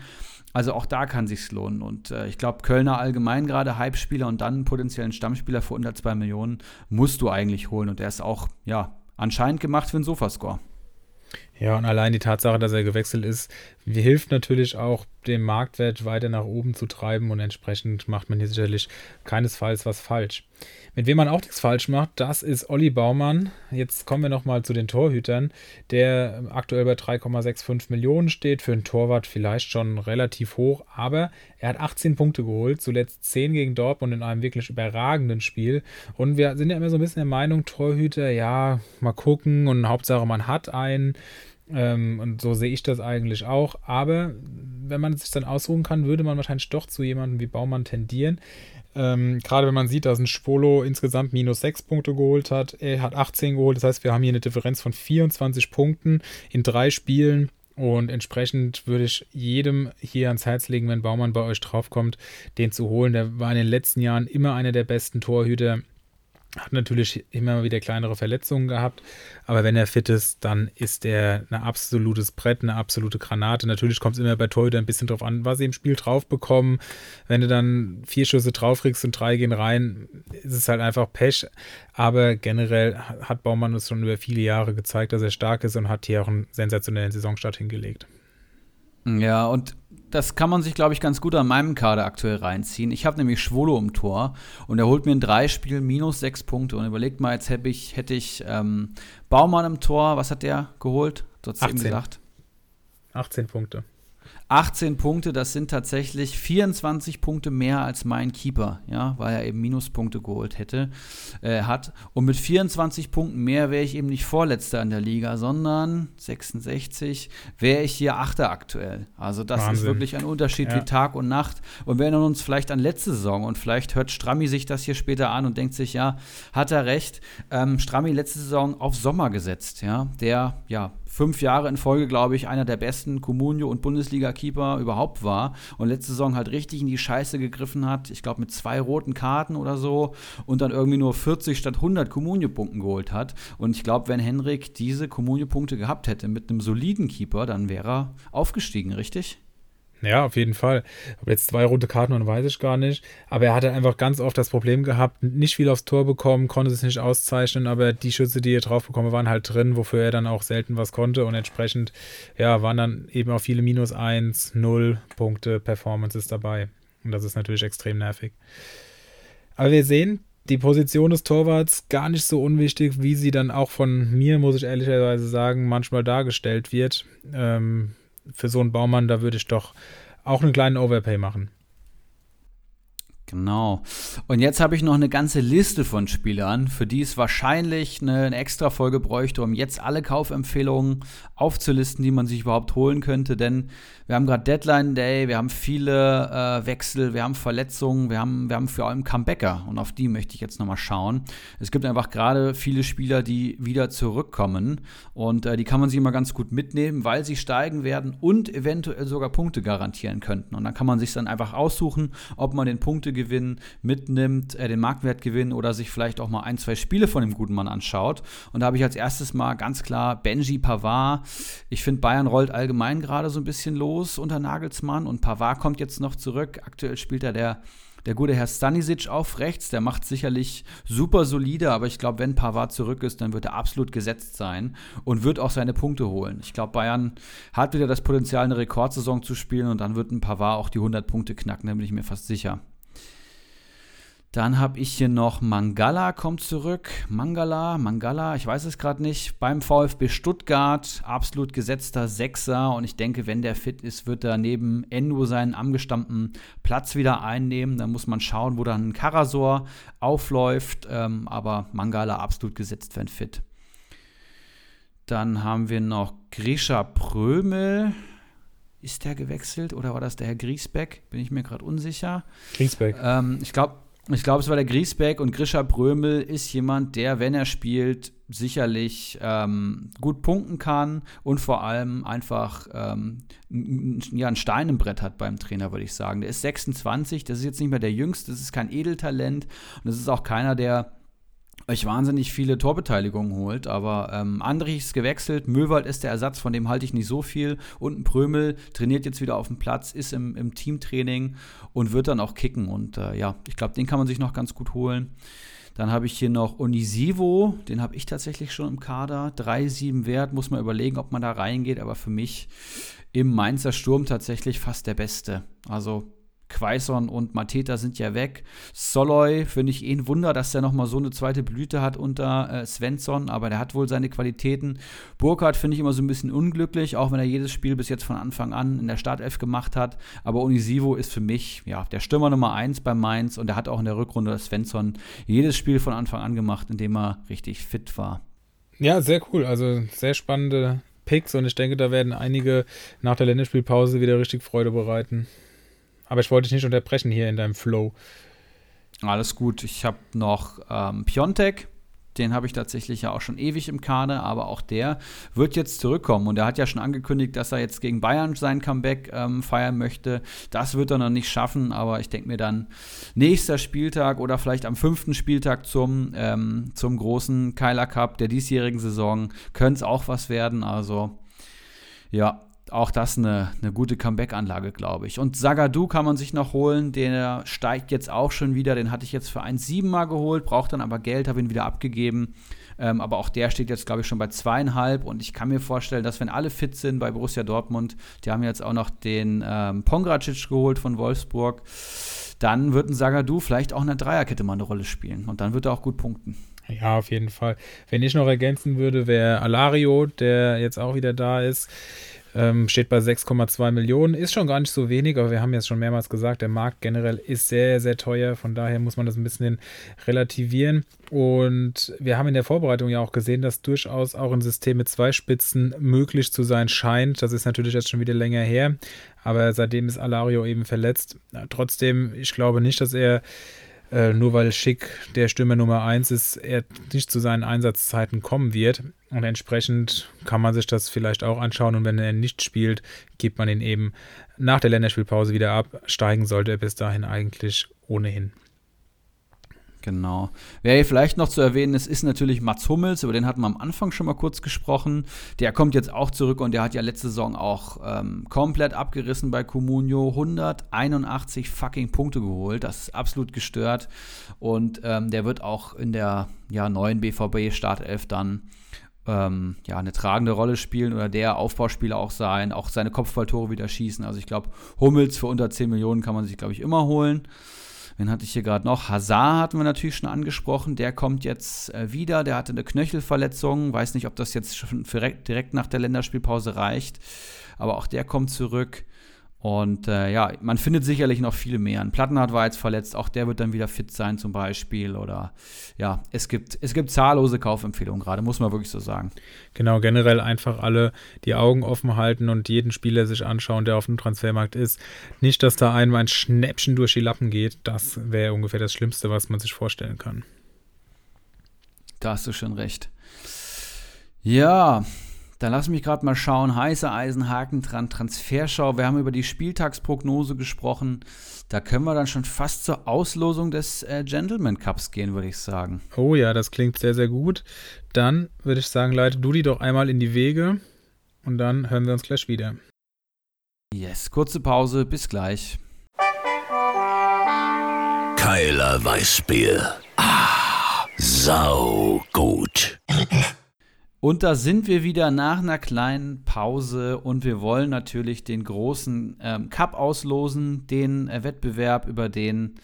Speaker 2: Also auch da kann sich's lohnen. Und äh, ich glaube, Kölner allgemein gerade Hype-Spieler und dann potenziellen Stammspieler für unter 2 Millionen musst du eigentlich holen. Und der ist auch, ja, anscheinend gemacht für einen Sofascore.
Speaker 1: Ja, und allein die Tatsache, dass er gewechselt ist, hilft natürlich auch, den Marktwert weiter nach oben zu treiben und entsprechend macht man hier sicherlich keinesfalls was falsch. Mit wem man auch nichts falsch macht, das ist Olli Baumann. Jetzt kommen wir nochmal zu den Torhütern, der aktuell bei 3,65 Millionen steht. Für einen Torwart vielleicht schon relativ hoch, aber er hat 18 Punkte geholt, zuletzt 10 gegen Dortmund in einem wirklich überragenden Spiel. Und wir sind ja immer so ein bisschen der Meinung, Torhüter, ja, mal gucken und Hauptsache man hat einen. Ähm, und so sehe ich das eigentlich auch. Aber wenn man es sich dann ausruhen kann, würde man wahrscheinlich doch zu jemandem wie Baumann tendieren. Ähm, Gerade wenn man sieht, dass ein Spolo insgesamt minus 6 Punkte geholt hat, er hat 18 geholt. Das heißt, wir haben hier eine Differenz von 24 Punkten in drei Spielen. Und entsprechend würde ich jedem hier ans Herz legen, wenn Baumann bei euch draufkommt, den zu holen. Der war in den letzten Jahren immer einer der besten Torhüter hat natürlich immer wieder kleinere Verletzungen gehabt, aber wenn er fit ist, dann ist er ein absolutes Brett, eine absolute Granate. Natürlich kommt es immer bei Torhüter ein bisschen drauf an, was sie im Spiel drauf bekommen. Wenn du dann vier Schüsse drauf kriegst und drei gehen rein, ist es halt einfach Pech. Aber generell hat Baumann uns schon über viele Jahre gezeigt, dass er stark ist und hat hier auch einen sensationellen Saisonstart hingelegt.
Speaker 2: Ja, und das kann man sich, glaube ich, ganz gut an meinem Kader aktuell reinziehen. Ich habe nämlich Schwolo im Tor und er holt mir in drei Spielen minus sechs Punkte. Und überlegt mal, jetzt hätte ich, hätte ich ähm, Baumann im Tor. Was hat der geholt?
Speaker 1: Du hast eben gesagt. 18 Punkte.
Speaker 2: 18 Punkte, das sind tatsächlich 24 Punkte mehr als mein Keeper, ja, weil er eben Minuspunkte geholt hätte, äh, hat. Und mit 24 Punkten mehr wäre ich eben nicht Vorletzter in der Liga, sondern 66 wäre ich hier Achter aktuell. Also das Wahnsinn. ist wirklich ein Unterschied ja. wie Tag und Nacht. Und wir erinnern uns vielleicht an letzte Saison und vielleicht hört Strammi sich das hier später an und denkt sich, ja, hat er recht. Ähm, Strammi letzte Saison auf Sommer gesetzt, ja, der ja fünf Jahre in Folge, glaube ich, einer der besten Comunio- und Bundesliga-Keeper überhaupt war und letzte Saison halt richtig in die Scheiße gegriffen hat. Ich glaube, mit zwei roten Karten oder so und dann irgendwie nur 40 statt 100 Comunio-Punkten geholt hat. Und ich glaube, wenn Henrik diese Comunio-Punkte gehabt hätte mit einem soliden Keeper, dann wäre er aufgestiegen, richtig?
Speaker 1: Ja, auf jeden Fall. Ob jetzt zwei rote Karten und weiß ich gar nicht. Aber er hatte einfach ganz oft das Problem gehabt, nicht viel aufs Tor bekommen, konnte es nicht auszeichnen, aber die Schüsse, die er drauf bekommen, waren halt drin, wofür er dann auch selten was konnte und entsprechend, ja, waren dann eben auch viele minus 1, 0 Punkte Performances dabei. Und das ist natürlich extrem nervig. Aber wir sehen, die Position des Torwarts gar nicht so unwichtig, wie sie dann auch von mir, muss ich ehrlicherweise sagen, manchmal dargestellt wird. Ähm, für so einen Baumann, da würde ich doch auch einen kleinen Overpay machen.
Speaker 2: Genau. Und jetzt habe ich noch eine ganze Liste von Spielern, für die es wahrscheinlich eine, eine extra Folge bräuchte, um jetzt alle Kaufempfehlungen aufzulisten, die man sich überhaupt holen könnte. Denn wir haben gerade Deadline Day, wir haben viele äh, Wechsel, wir haben Verletzungen, wir haben, wir haben vor allem Comebacker. Und auf die möchte ich jetzt nochmal schauen. Es gibt einfach gerade viele Spieler, die wieder zurückkommen. Und äh, die kann man sich immer ganz gut mitnehmen, weil sie steigen werden und eventuell sogar Punkte garantieren könnten. Und dann kann man sich dann einfach aussuchen, ob man den Punktegewinn Marktwertgewinn mitnimmt, äh, den Marktwertgewinn oder sich vielleicht auch mal ein, zwei Spiele von dem guten Mann anschaut. Und da habe ich als erstes mal ganz klar Benji Pavard. Ich finde, Bayern rollt allgemein gerade so ein bisschen los unter Nagelsmann und Pavard kommt jetzt noch zurück. Aktuell spielt er der der gute Herr Stanisic auf rechts, der macht sicherlich super solide, aber ich glaube, wenn Pavard zurück ist, dann wird er absolut gesetzt sein und wird auch seine Punkte holen. Ich glaube, Bayern hat wieder das Potenzial, eine Rekordsaison zu spielen und dann wird ein Pavard auch die 100 Punkte knacken, da bin ich mir fast sicher. Dann habe ich hier noch Mangala kommt zurück. Mangala, Mangala, ich weiß es gerade nicht. Beim VfB Stuttgart, absolut gesetzter Sechser. Und ich denke, wenn der fit ist, wird er neben Endo seinen angestammten Platz wieder einnehmen. Dann muss man schauen, wo dann Karasor aufläuft. Ähm, aber Mangala absolut gesetzt, wenn fit. Dann haben wir noch Grisha Prömel. Ist der gewechselt oder war das der Herr Griesbeck? Bin ich mir gerade unsicher.
Speaker 1: Griesbeck.
Speaker 2: Ähm, ich glaube, ich glaube, es war der Griesbeck und Grisha Brömel ist jemand, der, wenn er spielt, sicherlich ähm, gut punkten kann und vor allem einfach ähm, ja, ein Stein im Brett hat beim Trainer, würde ich sagen. Der ist 26, das ist jetzt nicht mehr der Jüngste, das ist kein Edeltalent und das ist auch keiner, der euch wahnsinnig viele Torbeteiligungen holt. Aber ähm, Andrich ist gewechselt, Möwald ist der Ersatz, von dem halte ich nicht so viel. Und ein Prömel trainiert jetzt wieder auf dem Platz, ist im, im Teamtraining und wird dann auch kicken. Und äh, ja, ich glaube, den kann man sich noch ganz gut holen. Dann habe ich hier noch Onisivo, den habe ich tatsächlich schon im Kader. 3,7 Wert, muss man überlegen, ob man da reingeht, aber für mich im Mainzer Sturm tatsächlich fast der Beste. Also Quaison und Mateta sind ja weg. Soloy finde ich eh ein Wunder, dass er nochmal so eine zweite Blüte hat unter äh, Svensson, aber der hat wohl seine Qualitäten. Burkhardt finde ich immer so ein bisschen unglücklich, auch wenn er jedes Spiel bis jetzt von Anfang an in der Startelf gemacht hat. Aber Unisivo ist für mich ja der Stürmer Nummer 1 bei Mainz und er hat auch in der Rückrunde Svensson jedes Spiel von Anfang an gemacht, in dem er richtig fit war.
Speaker 1: Ja, sehr cool. Also sehr spannende Picks und ich denke, da werden einige nach der Länderspielpause wieder richtig Freude bereiten. Aber ich wollte dich nicht unterbrechen hier in deinem Flow.
Speaker 2: Alles gut. Ich habe noch ähm, Piontek. Den habe ich tatsächlich ja auch schon ewig im Kader, aber auch der wird jetzt zurückkommen. Und er hat ja schon angekündigt, dass er jetzt gegen Bayern sein Comeback ähm, feiern möchte. Das wird er noch nicht schaffen, aber ich denke mir dann, nächster Spieltag oder vielleicht am fünften Spieltag zum, ähm, zum großen Keiler Cup der diesjährigen Saison könnte es auch was werden. Also ja, auch das eine, eine gute Comeback-Anlage, glaube ich. Und Sagadu kann man sich noch holen, der steigt jetzt auch schon wieder. Den hatte ich jetzt für 1,7 mal geholt, braucht dann aber Geld, habe ihn wieder abgegeben. Ähm, aber auch der steht jetzt, glaube ich, schon bei zweieinhalb. Und ich kann mir vorstellen, dass wenn alle fit sind bei Borussia Dortmund, die haben jetzt auch noch den ähm, Pongracic geholt von Wolfsburg, dann wird ein Sagadu vielleicht auch in der Dreierkette mal eine Rolle spielen. Und dann wird er auch gut punkten.
Speaker 1: Ja, auf jeden Fall. Wenn ich noch ergänzen würde, wäre Alario, der jetzt auch wieder da ist. Ähm, steht bei 6,2 Millionen. Ist schon gar nicht so wenig, aber wir haben jetzt schon mehrmals gesagt, der Markt generell ist sehr, sehr teuer. Von daher muss man das ein bisschen relativieren. Und wir haben in der Vorbereitung ja auch gesehen, dass durchaus auch ein System mit zwei Spitzen möglich zu sein scheint. Das ist natürlich jetzt schon wieder länger her. Aber seitdem ist Alario eben verletzt. Trotzdem, ich glaube nicht, dass er äh, nur weil Schick der Stürmer Nummer 1 ist, er nicht zu seinen Einsatzzeiten kommen wird. Und entsprechend kann man sich das vielleicht auch anschauen. Und wenn er nicht spielt, gibt man ihn eben nach der Länderspielpause wieder ab. Steigen sollte er bis dahin eigentlich ohnehin.
Speaker 2: Genau. Wer hier vielleicht noch zu erwähnen ist, ist natürlich Mats Hummels, über den hatten wir am Anfang schon mal kurz gesprochen. Der kommt jetzt auch zurück und der hat ja letzte Saison auch ähm, komplett abgerissen bei Comunio. 181 fucking Punkte geholt. Das ist absolut gestört. Und ähm, der wird auch in der ja, neuen BVB-Startelf dann ähm, ja, eine tragende Rolle spielen oder der Aufbauspieler auch sein, auch seine Kopfballtore wieder schießen. Also ich glaube, Hummels für unter 10 Millionen kann man sich, glaube ich, immer holen. Wen hatte ich hier gerade noch? Hazard hatten wir natürlich schon angesprochen. Der kommt jetzt äh, wieder. Der hatte eine Knöchelverletzung. Weiß nicht, ob das jetzt schon direkt nach der Länderspielpause reicht. Aber auch der kommt zurück. Und äh, ja, man findet sicherlich noch viele mehr. Ein Plattenhardt war jetzt verletzt, auch der wird dann wieder fit sein zum Beispiel. Oder ja, es gibt, es gibt zahllose Kaufempfehlungen gerade, muss man wirklich so sagen.
Speaker 1: Genau, generell einfach alle die Augen offen halten und jeden Spieler sich anschauen, der auf dem Transfermarkt ist. Nicht, dass da einem ein Schnäppchen durch die Lappen geht. Das wäre ungefähr das Schlimmste, was man sich vorstellen kann.
Speaker 2: Da hast du schon recht. Ja, dann lass mich gerade mal schauen. Heiße Eisenhaken dran, Transferschau. Wir haben über die Spieltagsprognose gesprochen. Da können wir dann schon fast zur Auslosung des äh, Gentleman Cups gehen, würde ich sagen.
Speaker 1: Oh ja, das klingt sehr, sehr gut. Dann würde ich sagen, leite du die doch einmal in die Wege und dann hören wir uns gleich wieder.
Speaker 2: Yes, kurze Pause, bis gleich.
Speaker 6: Keiler Weißbier. Ah, sau gut.
Speaker 2: Und da sind wir wieder nach einer kleinen Pause und wir wollen natürlich den großen ähm, Cup auslosen, den äh, Wettbewerb, über den,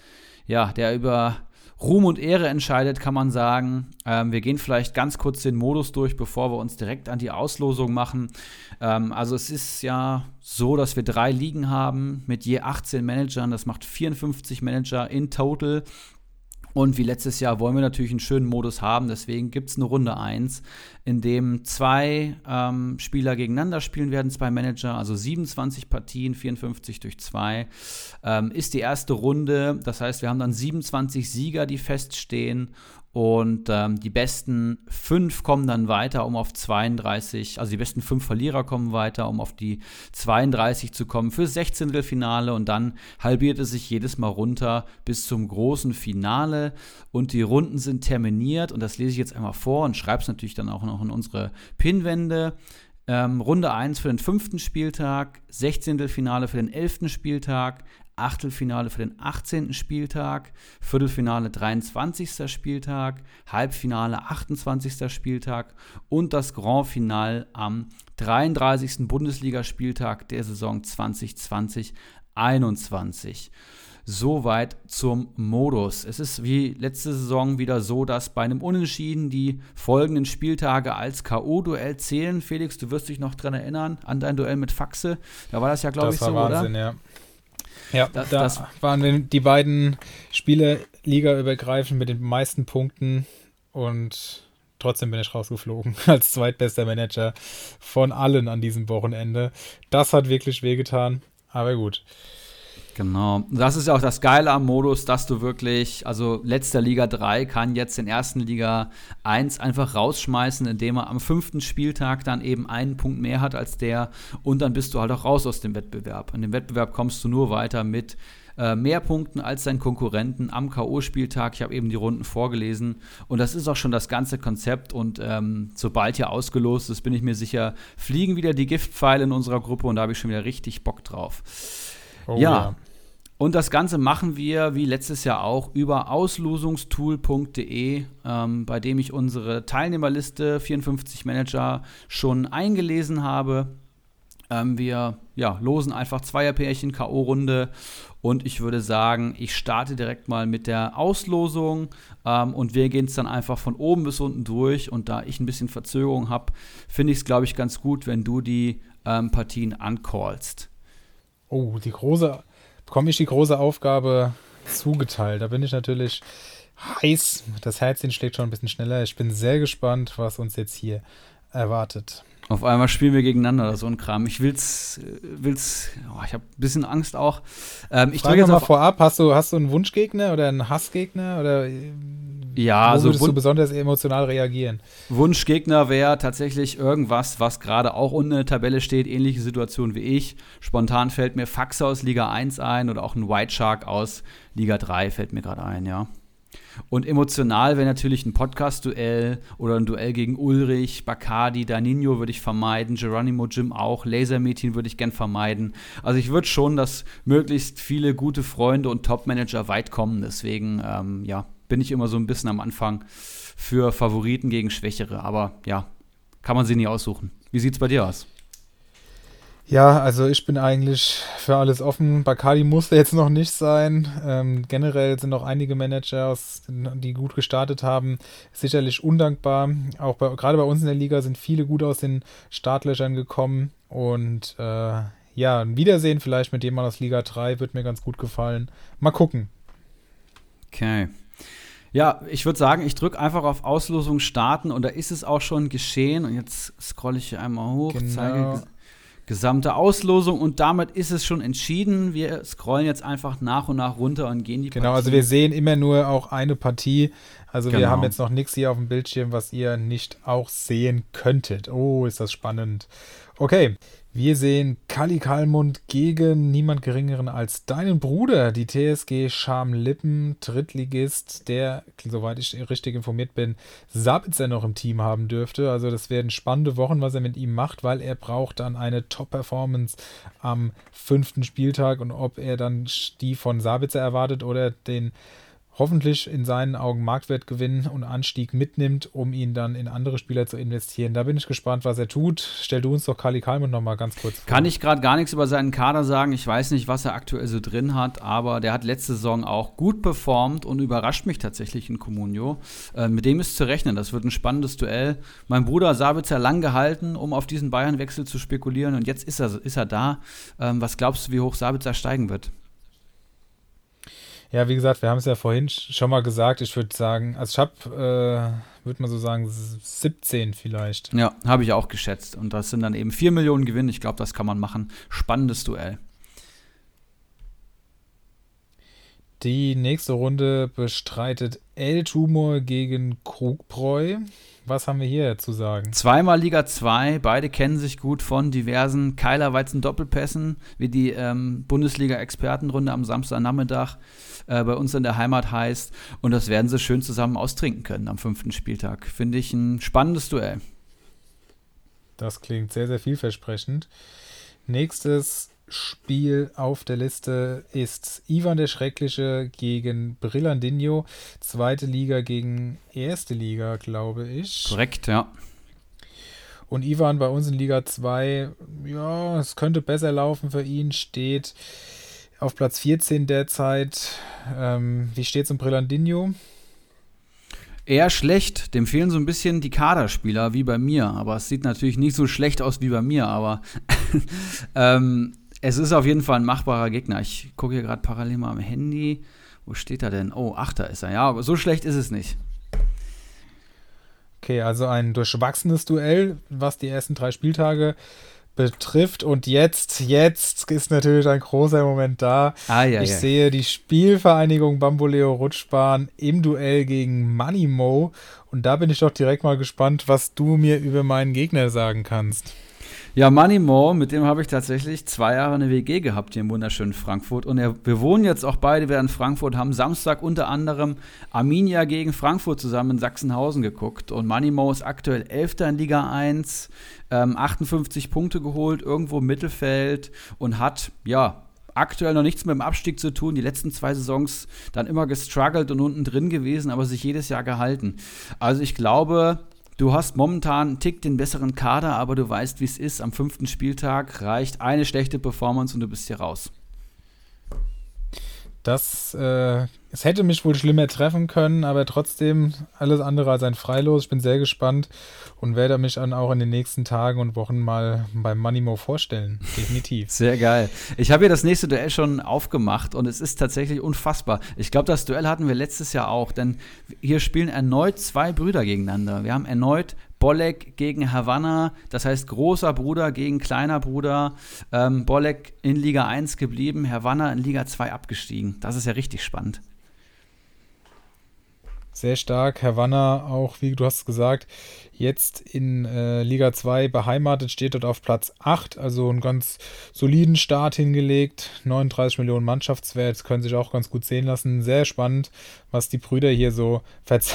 Speaker 2: ja, der über Ruhm und Ehre entscheidet, kann man sagen. Ähm, wir gehen vielleicht ganz kurz den Modus durch, bevor wir uns direkt an die Auslosung machen. Ähm, also es ist ja so, dass wir drei Ligen haben mit je 18 Managern. Das macht 54 Manager in total. Und wie letztes Jahr wollen wir natürlich einen schönen Modus haben. Deswegen gibt es eine Runde 1, in dem zwei ähm, Spieler gegeneinander spielen werden, zwei Manager, also 27 Partien, 54 durch 2. Ähm, ist die erste Runde. Das heißt, wir haben dann 27 Sieger, die feststehen. Und ähm, die besten fünf kommen dann weiter, um auf 32, also die besten fünf Verlierer kommen weiter, um auf die 32 zu kommen für 16. Finale. Und dann halbiert es sich jedes Mal runter bis zum großen Finale. Und die Runden sind terminiert. Und das lese ich jetzt einmal vor und schreibe es natürlich dann auch noch in unsere Pinwände. Ähm, Runde 1 für den fünften Spieltag, 16. Finale für den elften Spieltag, Achtelfinale für den 18. Spieltag, Viertelfinale 23. Spieltag, Halbfinale 28. Spieltag und das Grand Final am 33. Bundesligaspieltag der Saison 2020-21. Soweit zum Modus. Es ist wie letzte Saison wieder so, dass bei einem Unentschieden die folgenden Spieltage als K.O.-Duell zählen. Felix, du wirst dich noch dran erinnern an dein Duell mit Faxe. Da war das ja, glaube ich, so,
Speaker 1: Wahnsinn,
Speaker 2: oder?
Speaker 1: Ja. Ja, das, da das waren die beiden Spiele ligaübergreifend mit den meisten Punkten und trotzdem bin ich rausgeflogen als zweitbester Manager von allen an diesem Wochenende. Das hat wirklich wehgetan, aber gut.
Speaker 2: Genau. Das ist ja auch das Geile am Modus, dass du wirklich, also letzter Liga 3 kann jetzt den ersten Liga 1 einfach rausschmeißen, indem er am fünften Spieltag dann eben einen Punkt mehr hat als der und dann bist du halt auch raus aus dem Wettbewerb. In dem Wettbewerb kommst du nur weiter mit äh, mehr Punkten als dein Konkurrenten am K.O.-Spieltag. Ich habe eben die Runden vorgelesen und das ist auch schon das ganze Konzept und ähm, sobald hier ausgelost ist, bin ich mir sicher, fliegen wieder die Giftpfeile in unserer Gruppe und da habe ich schon wieder richtig Bock drauf. Oh, ja. ja. Und das Ganze machen wir, wie letztes Jahr auch, über auslosungstool.de, ähm, bei dem ich unsere Teilnehmerliste 54 Manager schon eingelesen habe. Ähm, wir ja, losen einfach Zweierpärchen, K.O.-Runde. Und ich würde sagen, ich starte direkt mal mit der Auslosung ähm, und wir gehen es dann einfach von oben bis unten durch. Und da ich ein bisschen Verzögerung habe, finde ich es, glaube ich, ganz gut, wenn du die ähm, Partien ancallst.
Speaker 1: Oh, die große bekomme ich die große Aufgabe zugeteilt. Da bin ich natürlich heiß. Das Herzchen schlägt schon ein bisschen schneller. Ich bin sehr gespannt, was uns jetzt hier erwartet.
Speaker 2: Auf einmal spielen wir gegeneinander oder so ein Kram. Ich will's, will's, oh, ich habe ein bisschen Angst auch. Ähm, ich
Speaker 1: Frage
Speaker 2: jetzt
Speaker 1: mal vorab, hast du, hast du einen Wunschgegner oder einen Hassgegner oder
Speaker 2: Ja,
Speaker 1: wo
Speaker 2: also
Speaker 1: würdest du besonders emotional reagieren?
Speaker 2: Wunschgegner wäre tatsächlich irgendwas, was gerade auch unten in der Tabelle steht, ähnliche Situation wie ich. Spontan fällt mir Faxe aus Liga 1 ein oder auch ein White Shark aus Liga 3 fällt mir gerade ein, ja. Und emotional wäre natürlich ein Podcast-Duell oder ein Duell gegen Ulrich, Bacardi, Danino würde ich vermeiden, Geronimo Jim auch, Lasermeeting würde ich gern vermeiden. Also ich würde schon, dass möglichst viele gute Freunde und Top-Manager weit kommen. Deswegen, ähm, ja, bin ich immer so ein bisschen am Anfang für Favoriten gegen Schwächere. Aber ja, kann man sie nie aussuchen. Wie sieht's bei dir aus?
Speaker 1: Ja, also ich bin eigentlich für alles offen. Bacardi musste jetzt noch nicht sein. Ähm, generell sind noch einige Manager, die gut gestartet haben, sicherlich undankbar. Auch bei, gerade bei uns in der Liga sind viele gut aus den Startlöchern gekommen. Und äh, ja, ein Wiedersehen vielleicht mit jemand aus Liga 3 wird mir ganz gut gefallen. Mal gucken.
Speaker 2: Okay. Ja, ich würde sagen, ich drücke einfach auf Auslosung starten und da ist es auch schon geschehen. Und jetzt scrolle ich hier einmal hoch,
Speaker 1: Genau.
Speaker 2: zeige ges gesamte Auslosung und damit ist es schon entschieden. Wir scrollen jetzt einfach nach und nach runter und gehen die
Speaker 1: Genau, also
Speaker 2: Partien-
Speaker 1: wir sehen immer nur auch eine Partie. Also wir
Speaker 2: Genau.
Speaker 1: haben jetzt noch nichts hier auf dem Bildschirm, was ihr nicht auch sehen könntet. Oh, ist das spannend. Okay, wir sehen Kali Kalmund gegen niemand geringeren als deinen Bruder, die TSG Schamlippen, Drittligist, der, soweit ich richtig informiert bin, Sabitzer noch im Team haben dürfte. Also das werden spannende Wochen, was er mit ihm macht, weil er braucht dann eine Top-Performance am fünften Spieltag und ob er dann die von Sabitzer erwartet oder den hoffentlich in seinen Augen Marktwertgewinn und Anstieg mitnimmt, um ihn dann in andere Spieler zu investieren. Da bin ich gespannt, was er tut. Stell du uns doch Kali Kalmund noch mal ganz kurz vor.
Speaker 2: Kann ich gerade gar nichts über seinen Kader sagen. Ich weiß nicht, was er aktuell so drin hat, aber der hat letzte Saison auch gut performt und überrascht mich tatsächlich in Comunio. Äh, mit dem ist zu rechnen. Das wird ein spannendes Duell. Mein Bruder Sabitzer lang gehalten, um auf diesen Bayern-Wechsel zu spekulieren und jetzt ist er, ist er da. Ähm, was glaubst du, wie hoch Sabitzer steigen wird?
Speaker 1: Ja, wie gesagt, wir haben es ja vorhin sch- schon mal gesagt. Ich würde sagen, also ich habe, äh, würde mal so sagen, s- 17 vielleicht.
Speaker 2: Ja, habe ich auch geschätzt. Und das sind dann eben 4 Millionen Gewinn. Ich glaube, das kann man machen. Spannendes Duell.
Speaker 1: Die nächste Runde bestreitet El Tumor gegen Krugbräu. Was haben wir hier zu sagen?
Speaker 2: Zweimal Liga 2, beide kennen sich gut von diversen Keilerweizen-Doppelpässen, wie die ähm, Bundesliga-Expertenrunde am Samstagnachmittag äh, bei uns in der Heimat heißt. Und das werden sie schön zusammen austrinken können am fünften Spieltag. Finde ich ein spannendes Duell.
Speaker 1: Das klingt sehr, sehr vielversprechend. Nächstes Spiel auf der Liste ist Ivan der Schreckliche gegen Brillandinho. Zweite Liga gegen erste Liga, glaube ich.
Speaker 2: Korrekt, ja.
Speaker 1: Und Ivan bei uns in Liga 2, ja, es könnte besser laufen für ihn, steht auf Platz 14 derzeit. Ähm, wie steht es um Brillandinho?
Speaker 2: Eher schlecht. Dem fehlen so ein bisschen die Kaderspieler, wie bei mir. Aber es sieht natürlich nicht so schlecht aus wie bei mir. Aber ähm, es ist auf jeden Fall ein machbarer Gegner. Ich gucke hier gerade parallel mal am Handy. Wo steht er denn? Oh, Achter ist er. Ja, aber so schlecht ist es nicht.
Speaker 1: Okay, also ein durchwachsenes Duell, was die ersten drei Spieltage betrifft. Und jetzt, jetzt ist natürlich ein großer Moment da.
Speaker 2: Ah, ja,
Speaker 1: ich
Speaker 2: ja.
Speaker 1: sehe die Spielvereinigung Bamboleo Rutschbahn im Duell gegen Moneymo. Und da bin ich doch direkt mal gespannt, was du mir über meinen Gegner sagen kannst.
Speaker 2: Ja, Money Mo, mit dem habe ich tatsächlich zwei Jahre eine WG gehabt hier im wunderschönen Frankfurt. Und wir wohnen jetzt auch beide wieder in Frankfurt, haben Samstag unter anderem Arminia gegen Frankfurt zusammen in Sachsenhausen geguckt. Und Money Mo ist aktuell Elfter in Liga 1, ähm, 58 Punkte geholt, irgendwo im Mittelfeld und hat, ja, aktuell noch nichts mit dem Abstieg zu tun. Die letzten zwei Saisons dann immer gestruggelt und unten drin gewesen, aber sich jedes Jahr gehalten. Also ich glaube, du hast momentan einen Tick den besseren Kader, aber du weißt, wie es ist. Am fünften Spieltag reicht eine schlechte Performance und du bist hier raus.
Speaker 1: Das, äh, es hätte mich wohl schlimmer treffen können, aber trotzdem alles andere als ein Freilos. Ich bin sehr gespannt und werde mich dann auch in den nächsten Tagen und Wochen mal beim Moneymo vorstellen. Definitiv.
Speaker 2: Sehr geil. Ich habe hier das nächste Duell schon aufgemacht und es ist tatsächlich unfassbar. Ich glaube, das Duell hatten wir letztes Jahr auch, denn hier spielen erneut zwei Brüder gegeneinander. Wir haben erneut Bolek gegen Havanna, das heißt großer Bruder gegen kleiner Bruder. Ähm, Bolek in Liga 1 geblieben, Havanna in Liga 2 abgestiegen. Das ist ja richtig spannend.
Speaker 1: Sehr stark. Havanna auch, wie du hast gesagt, jetzt in äh, Liga 2 beheimatet, steht dort auf Platz 8, also einen ganz soliden Start hingelegt. 39 Millionen Mannschaftswert, können sich auch ganz gut sehen lassen. Sehr spannend, was die Brüder hier so verz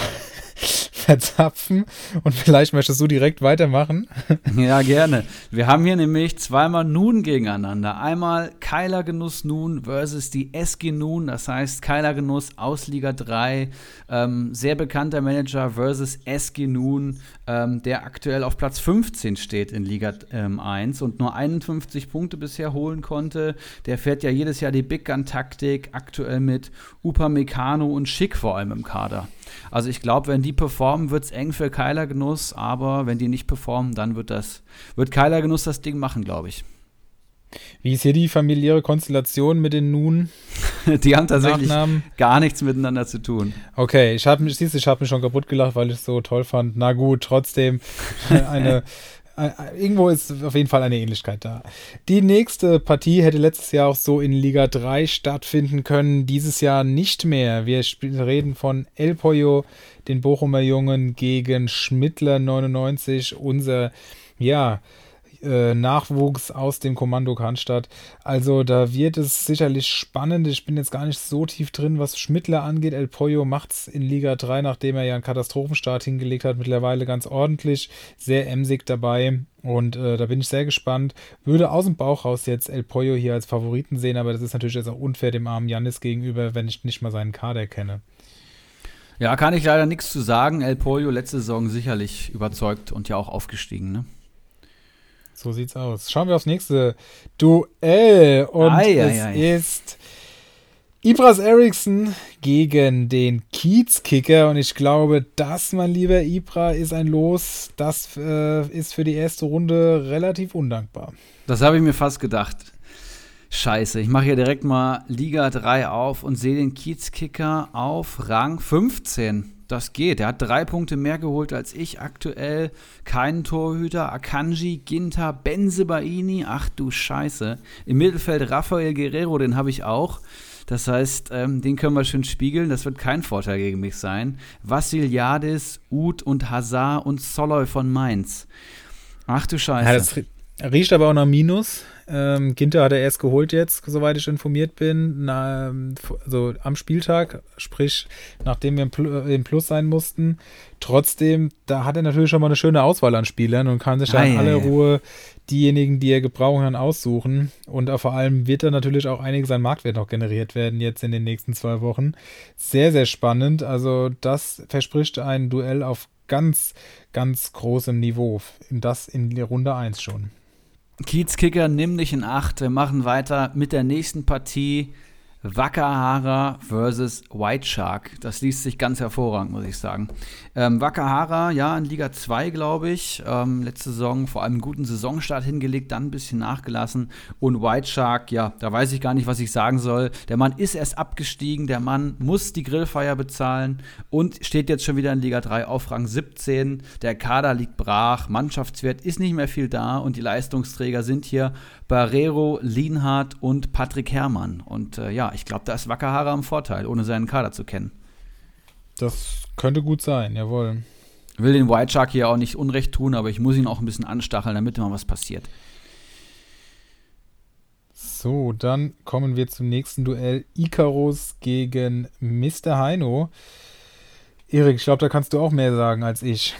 Speaker 1: verzapfen. Und vielleicht möchtest du direkt weitermachen.
Speaker 2: Ja, gerne. Wir haben hier nämlich zweimal Nun gegeneinander. Einmal Keiler Genuss Nun versus die SG Nun, das heißt Keiler Genuss aus Liga 3. Ähm, sehr bekannter Manager versus SG Nun, ähm, der aktuell auf Platz 15 steht in Liga ähm, 1 und nur 51 Punkte bisher holen konnte. Der fährt ja jedes Jahr die Big Gun-Taktik, aktuell mit Upamecano und Schick vor allem im Kader. Also ich glaube, wenn die performen, wird es eng für Keiler Genuss, aber wenn die nicht performen, dann wird das, wird Keiler Genuss das Ding machen, glaube ich.
Speaker 1: Wie ist hier die familiäre Konstellation mit den Nun?
Speaker 2: die haben tatsächlich Nachnamen? gar nichts miteinander zu tun.
Speaker 1: Okay, ich habe mich, siehst, ich habe mich schon kaputt gelacht, weil ich es so toll fand. Na gut, trotzdem eine irgendwo ist auf jeden Fall eine Ähnlichkeit da. Die nächste Partie hätte letztes Jahr auch so in Liga 3 stattfinden können, dieses Jahr nicht mehr. Wir reden von El Pollo, den Bochumer Jungen, gegen Schmittler 99, unser, ja, äh, Nachwuchs aus dem Kommando Cannstatt. Also da wird es sicherlich spannend. Ich bin jetzt gar nicht so tief drin, was Schmittler angeht. El Pollo macht es in Liga 3, nachdem er ja einen Katastrophenstart hingelegt hat, mittlerweile ganz ordentlich. Sehr emsig dabei. Und äh, da bin ich sehr gespannt. Würde aus dem Bauch raus jetzt El Pollo hier als Favoriten sehen, aber das ist natürlich jetzt auch unfair dem armen Janis gegenüber, wenn ich nicht mal seinen Kader kenne.
Speaker 2: Ja, kann ich leider nichts zu sagen. El Pollo letzte Saison sicherlich überzeugt und ja auch aufgestiegen, ne?
Speaker 1: So sieht's aus. Schauen wir aufs nächste Duell. Und ei, es ei, ei. ist Ibras Eriksson gegen den Kiezkicker. Und ich glaube, das, mein lieber Ibra, ist ein Los. Das äh, ist für die erste Runde relativ undankbar.
Speaker 2: Das habe ich mir fast gedacht. Scheiße, ich mache hier direkt mal Liga 3 auf und sehe den Kiezkicker auf Rang 15 das geht. Er hat drei Punkte mehr geholt als ich aktuell. Keinen Torhüter. Akanji, Ginter, Benzebaini. Ach du Scheiße. Im Mittelfeld Rafael Guerrero, den habe ich auch. Das heißt, ähm, den können wir schön spiegeln. Das wird kein Vorteil gegen mich sein. Vassiliadis, Uth und Hazard und Soloy von Mainz. Ach du Scheiße. Ja,
Speaker 1: das riecht aber auch nach Minus. Ähm, Ginter hat er erst geholt jetzt, soweit ich informiert bin, na, also am Spieltag, sprich, nachdem wir im, Pl äh, im, Plus sein mussten. Trotzdem, da hat er natürlich schon mal eine schöne Auswahl an Spielern und kann sich da in aller Ruhe diejenigen, die er gebrauchen kann, aussuchen. Und vor allem wird da natürlich auch einiges an Marktwert noch generiert werden jetzt in den nächsten zwei Wochen. Sehr, sehr spannend. Also das verspricht ein Duell auf ganz, ganz großem Niveau. Das in der Runde 1 schon.
Speaker 2: Kiezkicker, nimm dich in Acht. Wir machen weiter mit der nächsten Partie. Wakahara versus White Shark. Das liest sich ganz hervorragend, muss ich sagen. Ähm, Wakahara, ja, in Liga 2, glaube ich. Ähm, letzte Saison vor allem einen guten Saisonstart hingelegt, dann ein bisschen nachgelassen. Und White Shark, ja, da weiß ich gar nicht, was ich sagen soll. Der Mann ist erst abgestiegen, der Mann muss die Grillfeier bezahlen und steht jetzt schon wieder in Liga 3 auf Rang 17. Der Kader liegt brach, Mannschaftswert ist nicht mehr viel da und die Leistungsträger sind hier Barrero, Lienhardt und Patrick Herrmann. Und äh, ja, ich glaube, da ist Wakahara im Vorteil, ohne seinen Kader zu kennen.
Speaker 1: Das könnte gut sein, jawohl.
Speaker 2: Will den White Shark hier auch nicht Unrecht tun, aber ich muss ihn auch ein bisschen anstacheln, damit mal was passiert.
Speaker 1: So, dann kommen wir zum nächsten Duell. Icarus gegen Mr. Heino. Erik, ich glaube, da kannst du auch mehr sagen als ich.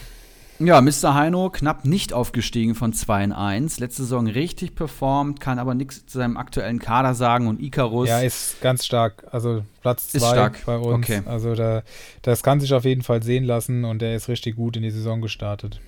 Speaker 2: Ja, Mr. Heino knapp nicht aufgestiegen von 2 in 1. Letzte Saison richtig performt, kann aber nichts zu seinem aktuellen Kader sagen und Icarus.
Speaker 1: Ja, ist ganz stark. Also Platz 2 bei uns. Okay. Also da, das kann sich auf jeden Fall sehen lassen und er ist richtig gut in die Saison gestartet.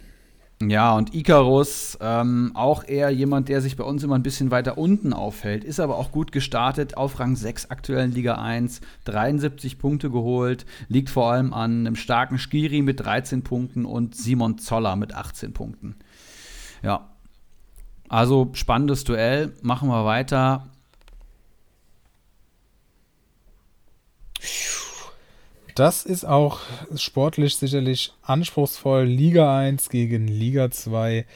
Speaker 2: Ja, und Icarus, ähm, auch eher jemand, der sich bei uns immer ein bisschen weiter unten aufhält, ist aber auch gut gestartet, auf Rang 6 aktuell in Liga 1, 73 Punkte geholt, liegt vor allem an einem starken Skiri mit 13 Punkten und Simon Zoller mit 18 Punkten. Ja, also spannendes Duell, machen wir weiter.
Speaker 1: Das ist auch sportlich sicherlich anspruchsvoll. Liga 1 gegen Liga 2.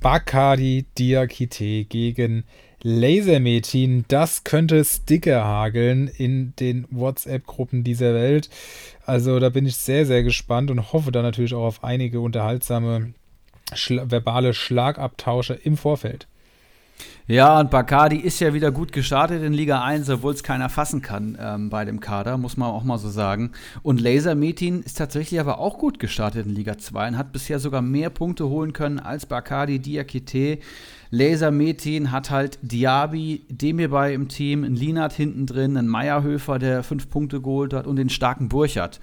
Speaker 1: Bacardi Diakite gegen Lasermetin. Das könnte Sticker hageln in den WhatsApp-Gruppen dieser Welt. Also da bin ich sehr, sehr gespannt und hoffe da natürlich auch auf einige unterhaltsame schla verbale Schlagabtausche im Vorfeld.
Speaker 2: Ja, und Bacardi ist ja wieder gut gestartet in Liga 1, obwohl es keiner fassen kann ähm, bei dem Kader, muss man auch mal so sagen. Und Laser Metin ist tatsächlich aber auch gut gestartet in Liga 2 und hat bisher sogar mehr Punkte holen können als Bacardi Diakite. Laser Metin hat halt Diaby, Demirbay im Team, einen Linat hinten drin, einen Meierhöfer, der fünf Punkte geholt hat und den starken Burchard.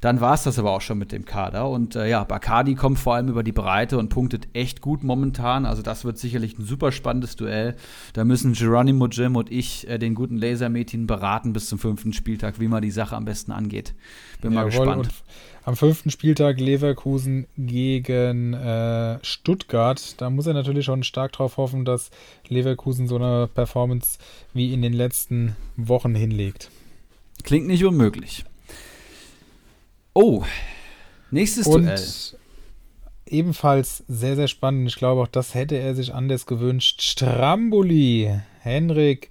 Speaker 2: Dann war es das aber auch schon mit dem Kader. Und äh, ja, Bacardi kommt vor allem über die Breite und punktet echt gut momentan. Also das wird sicherlich ein super spannendes Duell. Da müssen Geronimo Jim und ich äh, den guten Lasermädchen beraten bis zum fünften Spieltag, wie man die Sache am besten angeht. Bin Jawohl, mal gespannt.
Speaker 1: am fünften Spieltag Leverkusen gegen äh, Stuttgart. Da muss er natürlich schon stark darauf hoffen, dass Leverkusen so eine Performance wie in den letzten Wochen hinlegt.
Speaker 2: Klingt nicht unmöglich. Oh, nächstes
Speaker 1: Und
Speaker 2: Duell.
Speaker 1: Ebenfalls sehr, sehr spannend. Ich glaube, auch das hätte er sich anders gewünscht. Stramboli, Henrik,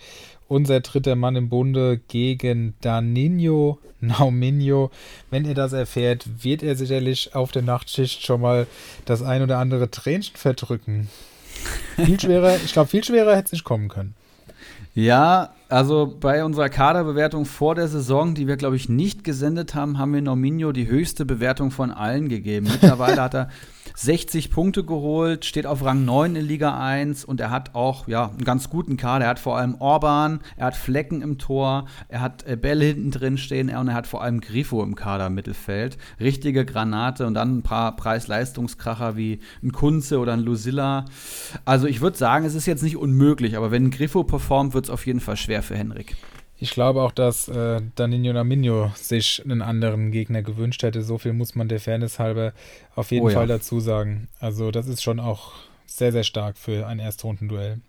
Speaker 1: unser dritter Mann im Bunde gegen Danino Nauminho. Wenn er das erfährt, wird er sicherlich auf der Nachtschicht schon mal das ein oder andere Tränchen verdrücken. Viel schwerer, ich glaube, viel schwerer hätte es nicht kommen können.
Speaker 2: Ja, also bei unserer Kaderbewertung vor der Saison, die wir, glaube ich, nicht gesendet haben, haben wir Nominio die höchste Bewertung von allen gegeben. Mittlerweile hat er 60 Punkte geholt, steht auf Rang 9 in Liga 1 und er hat auch ja, einen ganz guten Kader. Er hat vor allem Orban, er hat Flecken im Tor, er hat äh, Bälle hinten drin stehen und er hat vor allem Grifo im Kader im Mittelfeld. Richtige Granate und dann ein paar Preis-Leistungskracher wie ein Kunze oder ein Lucilla. Also ich würde sagen, es ist jetzt nicht unmöglich, aber wenn Grifo performt, wird es auf jeden Fall schwer für Henrik.
Speaker 1: Ich glaube auch, dass äh, Danilo Naminho sich einen anderen Gegner gewünscht hätte. So viel muss man der Fairness halber auf jeden oh, Fall ja. dazu sagen. Also das ist schon auch sehr, sehr stark für ein Erstrundenduell.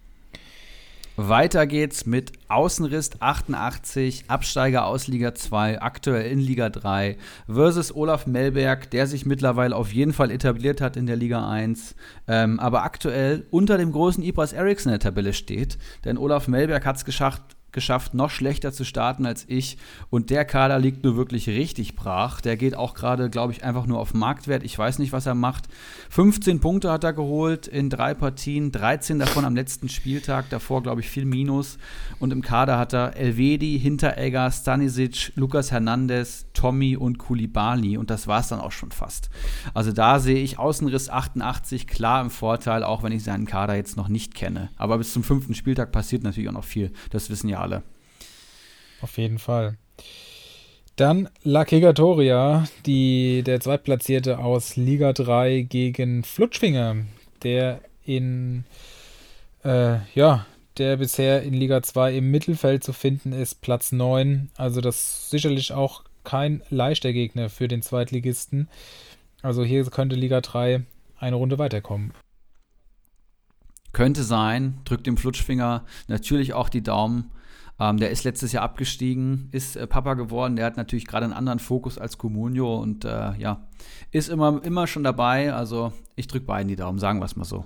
Speaker 2: Weiter geht's mit Außenriss 88, Absteiger aus Liga 2, aktuell in Liga 3, versus Olaf Melberg, der sich mittlerweile auf jeden Fall etabliert hat in der Liga 1, ähm, aber aktuell unter dem großen Ibras Eriksson in der Tabelle steht. Denn Olaf Melberg hat es geschafft, geschafft, noch schlechter zu starten als ich. Und der Kader liegt nur wirklich richtig brach. Der geht auch gerade, glaube ich, einfach nur auf Marktwert. Ich weiß nicht, was er macht. 15 Punkte hat er geholt in drei Partien, 13 davon am letzten Spieltag. Davor, glaube ich, viel Minus. Und im Kader hat er Elvedi, Hinteregger, Stanisic, Lukas Hernandez, Tommy und Kulibali. Und das war es dann auch schon fast. Also da sehe ich Außenriss 88 klar im Vorteil, auch wenn ich seinen Kader jetzt noch nicht kenne. Aber bis zum fünften Spieltag passiert natürlich auch noch viel. Das wissen ja alle.
Speaker 1: Auf jeden Fall. Dann La Kegatoria, die, der Zweitplatzierte aus Liga 3 gegen Flutschfinger, der in, äh, ja, der bisher in Liga 2 im Mittelfeld zu finden ist, Platz 9. Also das ist sicherlich auch kein leichter Gegner für den Zweitligisten. Also hier könnte Liga 3 eine Runde weiterkommen.
Speaker 2: Könnte sein, drückt dem Flutschfinger natürlich auch die Daumen. Ähm, der ist letztes Jahr abgestiegen, ist äh, Papa geworden. Der hat natürlich gerade einen anderen Fokus als Comunio und äh, ja, ist immer, immer schon dabei. Also ich drücke beiden die Daumen, sagen wir es mal so.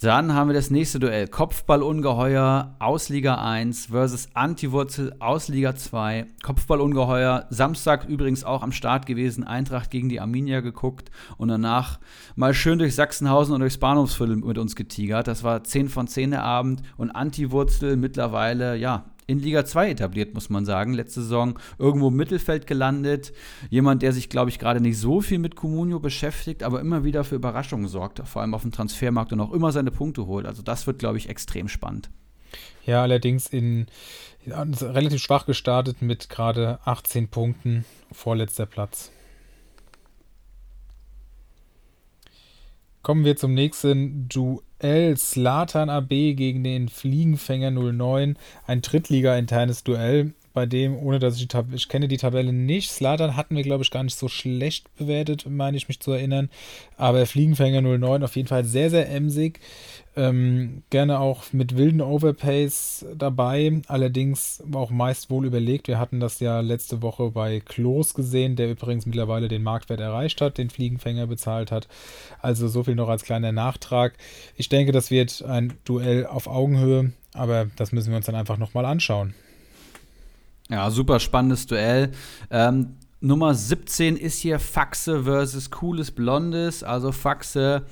Speaker 2: Dann haben wir das nächste Duell. Kopfballungeheuer aus Liga 1 versus Antiwurzel aus Liga 2. Kopfballungeheuer, Samstag übrigens auch am Start gewesen. Eintracht gegen die Arminia geguckt und danach mal schön durch Sachsenhausen und durchs Bahnhofsviertel mit uns getigert. Das war 10 von 10 der Abend und Antiwurzel mittlerweile, ja, in Liga 2 etabliert, muss man sagen. Letzte Saison irgendwo im Mittelfeld gelandet. Jemand, der sich, glaube ich, gerade nicht so viel mit Comunio beschäftigt, aber immer wieder für Überraschungen sorgt, vor allem auf dem Transfermarkt und auch immer seine Punkte holt. Also das wird, glaube ich, extrem spannend.
Speaker 1: Ja, allerdings in, in relativ schwach gestartet mit gerade 18 Punkten, vorletzter Platz. Kommen wir zum nächsten Duell. Slatan AB gegen den Fliegenfänger 09. Ein Drittliga-internes Duell. bei dem, ohne dass ich die Tab ich kenne die Tabelle nicht. Slatan hatten wir, glaube ich, gar nicht so schlecht bewertet, meine ich mich zu erinnern. Aber Fliegenfänger 09 auf jeden Fall sehr, sehr emsig. Ähm, gerne auch mit wilden Overpays dabei, allerdings auch meist wohl überlegt. Wir hatten das ja letzte Woche bei Klos gesehen, der übrigens mittlerweile den Marktwert erreicht hat, den Fliegenfänger bezahlt hat. Also so viel noch als kleiner Nachtrag. Ich denke, das wird ein Duell auf Augenhöhe, aber das müssen wir uns dann einfach nochmal anschauen.
Speaker 2: Ja, super spannendes Duell. Ähm, Nummer 17 ist hier Faxe versus Cooles Blondes. Also Faxe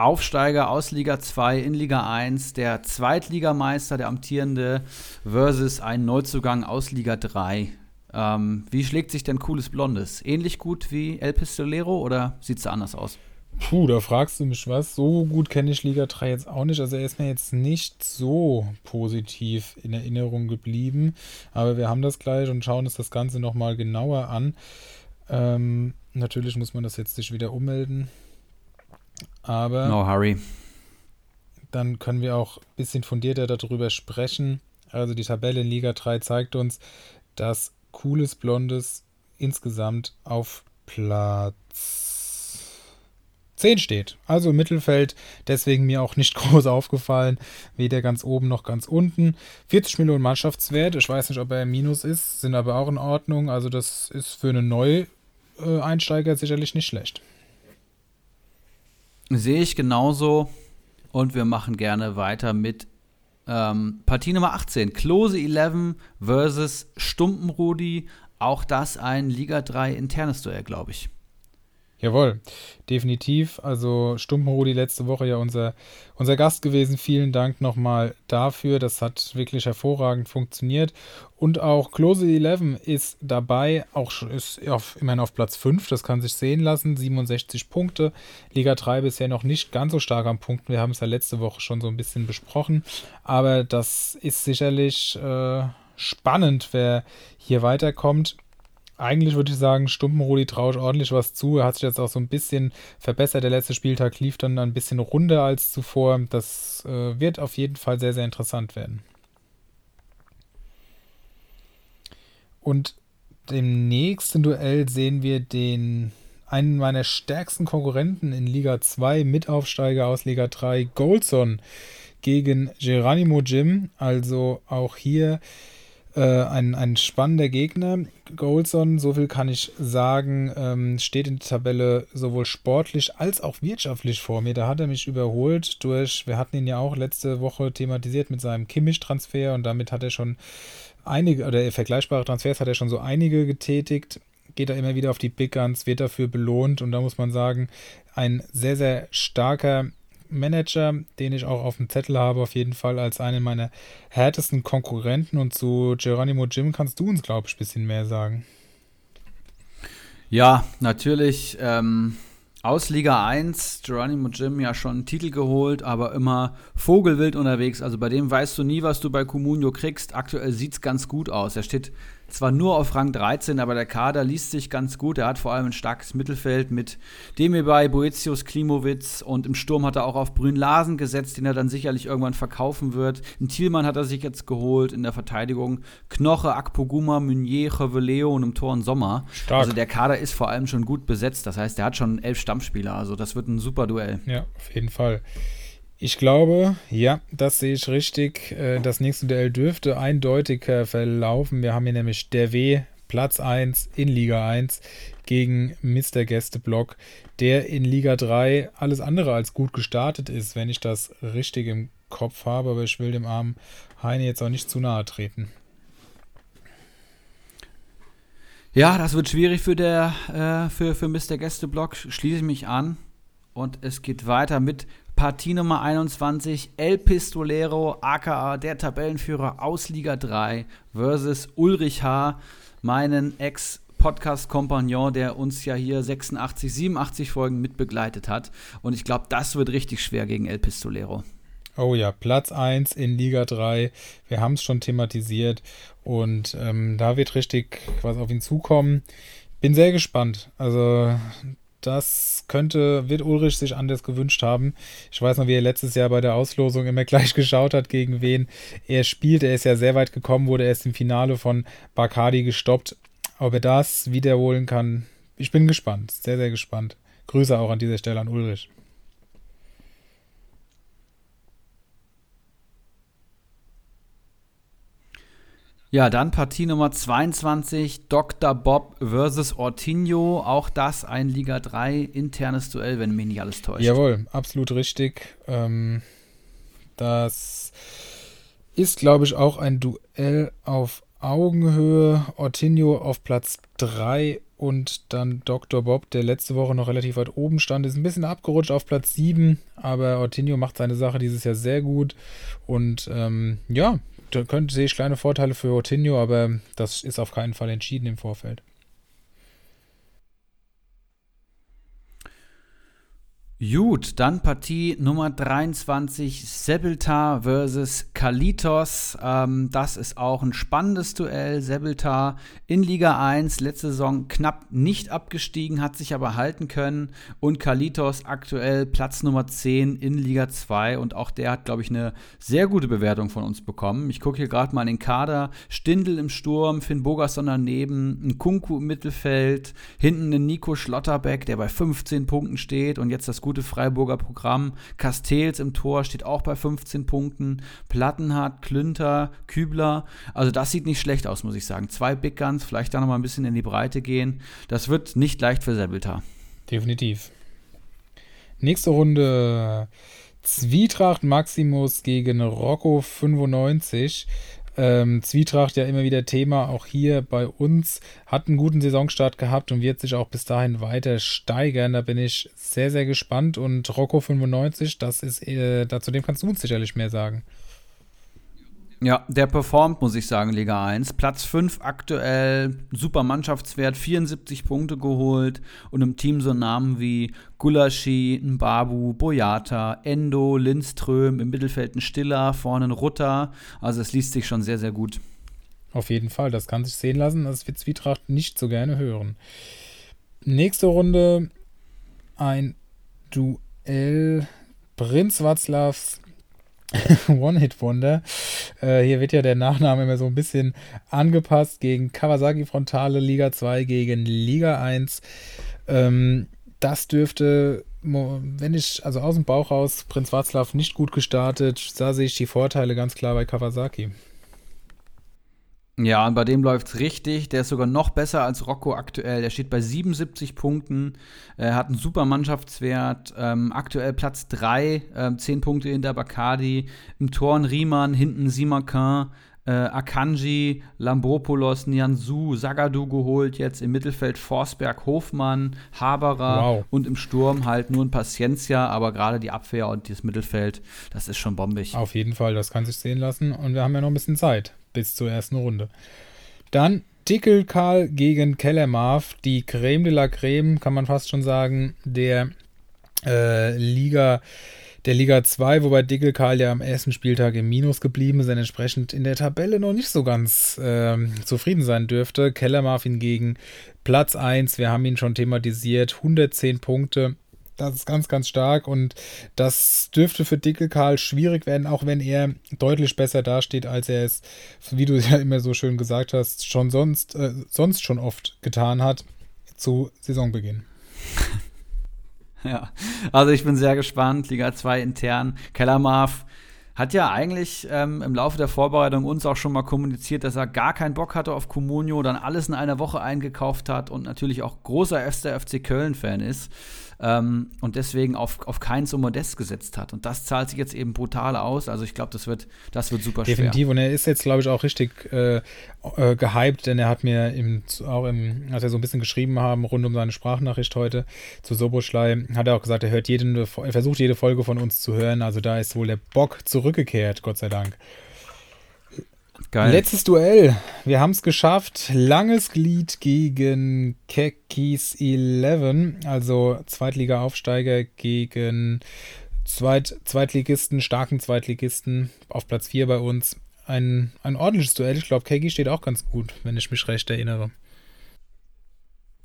Speaker 2: Aufsteiger aus Liga 2 in Liga 1, der Zweitligameister, der amtierende, versus ein Neuzugang aus Liga 3. Ähm, wie schlägt sich denn Cooles Blondes? Ähnlich gut wie El Pistolero oder sieht es anders aus?
Speaker 1: Puh, da fragst du mich was. So gut kenne ich Liga 3 jetzt auch nicht. Also er ist mir jetzt nicht so positiv in Erinnerung geblieben. Aber wir haben das gleich und schauen uns das Ganze nochmal genauer an. Ähm, natürlich muss man das jetzt sich wieder ummelden. Aber
Speaker 2: no hurry.
Speaker 1: dann können wir auch ein bisschen fundierter darüber sprechen. Also die Tabelle in Liga 3 zeigt uns, dass cooles Blondes insgesamt auf Platz 10 steht. Also im Mittelfeld, deswegen mir auch nicht groß aufgefallen, weder ganz oben noch ganz unten. 40 Millionen Mannschaftswert, ich weiß nicht, ob er im Minus ist, sind aber auch in Ordnung. Also das ist für einen Neueinsteiger sicherlich nicht schlecht.
Speaker 2: Sehe ich genauso. Und wir machen gerne weiter mit ähm, Partie Nummer 18. Klose 11 versus Stumpenrudi. Auch das ein Liga 3 internes Duell, glaube ich.
Speaker 1: Jawohl, definitiv. Also Stumpenrudi letzte Woche ja unser, unser Gast gewesen. Vielen Dank nochmal dafür. Das hat wirklich hervorragend funktioniert. Und auch Klose 11 ist dabei, auch ist auf, immerhin auf Platz 5, das kann sich sehen lassen. 67 Punkte. Liga 3 bisher noch nicht ganz so stark am Punkten. Wir haben es ja letzte Woche schon so ein bisschen besprochen. Aber das ist sicherlich äh, spannend, wer hier weiterkommt eigentlich würde ich sagen, Stumpenrudi ich ordentlich was zu. Er hat sich jetzt auch so ein bisschen verbessert. Der letzte Spieltag lief dann ein bisschen runder als zuvor. Das äh, wird auf jeden Fall sehr, sehr interessant werden. Und im nächsten Duell sehen wir den einen meiner stärksten Konkurrenten in Liga 2, Mitaufsteiger aus Liga 3, Goldson gegen Geronimo Jim. Also auch hier äh, ein, ein spannender Gegner. Goldson, so viel kann ich sagen, ähm, steht in der Tabelle sowohl sportlich als auch wirtschaftlich vor mir. Da hat er mich überholt durch, wir hatten ihn ja auch letzte Woche thematisiert mit seinem Kimmich-Transfer und damit hat er schon einige, oder vergleichbare Transfers hat er schon so einige getätigt. Geht er immer wieder auf die Big Guns, wird dafür belohnt und da muss man sagen, ein sehr, sehr starker Manager, den ich auch auf dem Zettel habe, auf jeden Fall als einen meiner härtesten Konkurrenten. Und zu Geronimo Jim kannst du uns, glaube ich, ein bisschen mehr sagen.
Speaker 2: Ja, natürlich. Ähm, aus Liga 1, Geronimo Jim ja schon einen Titel geholt, aber immer Vogelwild unterwegs. Also bei dem weißt du nie, was du bei Comunio kriegst. Aktuell sieht es ganz gut aus. Er steht zwar nur auf Rang 13, aber der Kader liest sich ganz gut. Er hat vor allem ein starkes Mittelfeld mit Demirbay, Boetius, Klimowitz und im Sturm hat er auch auf Brün Larsen gesetzt, den er dann sicherlich irgendwann verkaufen wird. Ein Thielmann hat er sich jetzt geholt in der Verteidigung. Knoche, Akpoguma, Meunier, Cheveleo und im Tor und Sommer. Stark. Also der Kader ist vor allem schon gut besetzt. Das heißt, er hat schon elf Stammspieler. Also das wird ein super Duell.
Speaker 1: Ja, auf jeden Fall. Ich glaube, ja, das sehe ich richtig. Äh, das nächste Duell dürfte eindeutiger verlaufen. Wir haben hier nämlich der W, Platz 1 in Liga 1 gegen Mr. Gästeblock, der in Liga 3 alles andere als gut gestartet ist, wenn ich das richtig im Kopf habe. Aber ich will dem armen Heine jetzt auch nicht zu nahe treten.
Speaker 2: Ja, das wird schwierig für, der, äh, für, für Mr. Gästeblock. Schließe ich mich an. Und es geht weiter mit Partie Nummer 21, El Pistolero, aka der Tabellenführer aus Liga 3 versus Ulrich H., meinen Ex-Podcast-Kompagnon, der uns ja hier 86, 87 Folgen mitbegleitet hat. Und ich glaube, das wird richtig schwer gegen El Pistolero.
Speaker 1: Oh ja, Platz 1 in Liga 3. Wir haben es schon thematisiert und ähm, da wird richtig was auf ihn zukommen. Bin sehr gespannt. Also das könnte, wird Ulrich sich anders gewünscht haben. Ich weiß noch, wie er letztes Jahr bei der Auslosung immer gleich geschaut hat, gegen wen er spielt. Er ist ja sehr weit gekommen, wurde erst im Finale von Bacardi gestoppt. Ob er das wiederholen kann, ich bin gespannt. Sehr, sehr gespannt. Grüße auch an dieser Stelle an Ulrich.
Speaker 2: Ja, dann Partie Nummer 22, Dr. Bob versus Ortinho. Auch das ein Liga 3 internes Duell, wenn mich nicht alles täuscht.
Speaker 1: Jawohl, absolut richtig. Ähm, das ist, glaube ich, auch ein Duell auf Augenhöhe. Ortinho auf Platz 3 und dann Dr. Bob, der letzte Woche noch relativ weit oben stand, ist ein bisschen abgerutscht auf Platz 7, aber Ortinho macht seine Sache dieses Jahr sehr gut und ähm, ja, könnte, sehe ich kleine Vorteile für Otinho, aber das ist auf keinen Fall entschieden im Vorfeld.
Speaker 2: Gut, dann Partie Nummer 23, Sebeltar versus Kalitos. Ähm, das ist auch ein spannendes Duell. Sebeltar in Liga 1, letzte Saison knapp nicht abgestiegen, hat sich aber halten können. Und Kalitos aktuell Platz Nummer 10 in Liga 2. Und auch der hat, glaube ich, eine sehr gute Bewertung von uns bekommen. Ich gucke hier gerade mal in den Kader. Stindel im Sturm, Finn Bogerson daneben, ein Kunku im Mittelfeld, hinten ein Nico Schlotterbeck, der bei 15 Punkten steht und jetzt das gute gute Freiburger Programm. Castells im Tor steht auch bei 15 Punkten. Plattenhardt, Klünter, Kübler. Also das sieht nicht schlecht aus, muss ich sagen. Zwei Big Guns, vielleicht da noch mal ein bisschen in die Breite gehen. Das wird nicht leicht für Sebeltar.
Speaker 1: Definitiv. Nächste Runde Zwietracht Maximus gegen Rocco 95. Ähm, Zwietracht ja immer wieder Thema, auch hier bei uns. Hat einen guten Saisonstart gehabt und wird sich auch bis dahin weiter steigern. Da bin ich sehr, sehr gespannt. Und Rocco 95, das ist, äh, dazu dem kannst du uns sicherlich mehr sagen.
Speaker 2: Ja, der performt, muss ich sagen, Liga 1. Platz 5 aktuell, super Mannschaftswert, 74 Punkte geholt und im Team so Namen wie Gulaschi, Babu, Boyata, Endo, Lindström, im Mittelfeld ein Stiller, vorne ein Rutter. Also es liest sich schon sehr, sehr gut.
Speaker 1: Auf jeden Fall, das kann sich sehen lassen. Das wird Zwietracht nicht so gerne hören. Nächste Runde ein Duell Prinz Watzlaws One-Hit-Wonder. Äh, hier wird ja der Nachname immer so ein bisschen angepasst gegen Kawasaki Frontale, Liga 2 gegen Liga 1. Ähm, das dürfte, wenn ich, also aus dem Bauch raus, Prinz Watzlaw nicht gut gestartet, da sehe ich die Vorteile ganz klar bei Kawasaki.
Speaker 2: Ja, und bei dem läuft es richtig. Der ist sogar noch besser als Rocco aktuell. Der steht bei 77 Punkten, Er hat einen super Mannschaftswert. Ähm, aktuell Platz 3, äh, 10 Punkte hinter Bacardi. Im Tor ein Riemann, hinten Simakin, äh, Akanji, Lambropoulos, Nianzu, Sagadu geholt. Jetzt im Mittelfeld Forsberg, Hofmann, Haberer wow. und im Sturm halt nur ein Paciencia. Aber gerade die Abwehr und das Mittelfeld, das ist schon bombig.
Speaker 1: Auf jeden Fall, das kann sich sehen lassen. Und wir haben ja noch ein bisschen Zeit bis zur ersten Runde. Dann Dickel Karl gegen Kellermarv, die Creme de la Creme, kann man fast schon sagen, der äh, Liga der Liga 2, wobei Dickel Karl ja am ersten Spieltag im Minus geblieben ist, entsprechend in der Tabelle noch nicht so ganz äh, zufrieden sein dürfte. Kellermarv hingegen Platz 1, wir haben ihn schon thematisiert, 110 Punkte, das ist ganz, ganz stark und das dürfte für Dickel Karl schwierig werden, auch wenn er deutlich besser dasteht, als er es, wie du ja immer so schön gesagt hast, schon sonst, äh, sonst schon oft getan hat zu Saisonbeginn.
Speaker 2: Ja, also ich bin sehr gespannt. Liga 2 intern. Kellermarf hat ja eigentlich ähm, im Laufe der Vorbereitung uns auch schon mal kommuniziert, dass er gar keinen Bock hatte auf Comunio, dann alles in einer Woche eingekauft hat und natürlich auch großer FC Köln-Fan ist ähm, und deswegen auf, auf keins und Modest gesetzt hat. Und das zahlt sich jetzt eben brutal aus. Also ich glaube, das wird, das wird super
Speaker 1: Definitiv. schwer. Definitiv. Und er ist jetzt, glaube ich, auch richtig äh, äh, gehypt, denn er hat mir im, auch im, als wir so ein bisschen geschrieben haben, rund um seine Sprachnachricht heute zu Soboschlei, hat er auch gesagt, er hört jede, er versucht jede Folge von uns zu hören. Also da ist wohl der Bock zurückgekehrt, Gott sei Dank. Geil. Letztes Duell. Wir haben es geschafft. Langes Glied gegen Kekis 11, also Zweitliga-Aufsteiger gegen Zweit Zweitligisten, starken Zweitligisten auf Platz 4 bei uns. Ein, ein ordentliches Duell. Ich glaube, Keki steht auch ganz gut, wenn ich mich recht erinnere.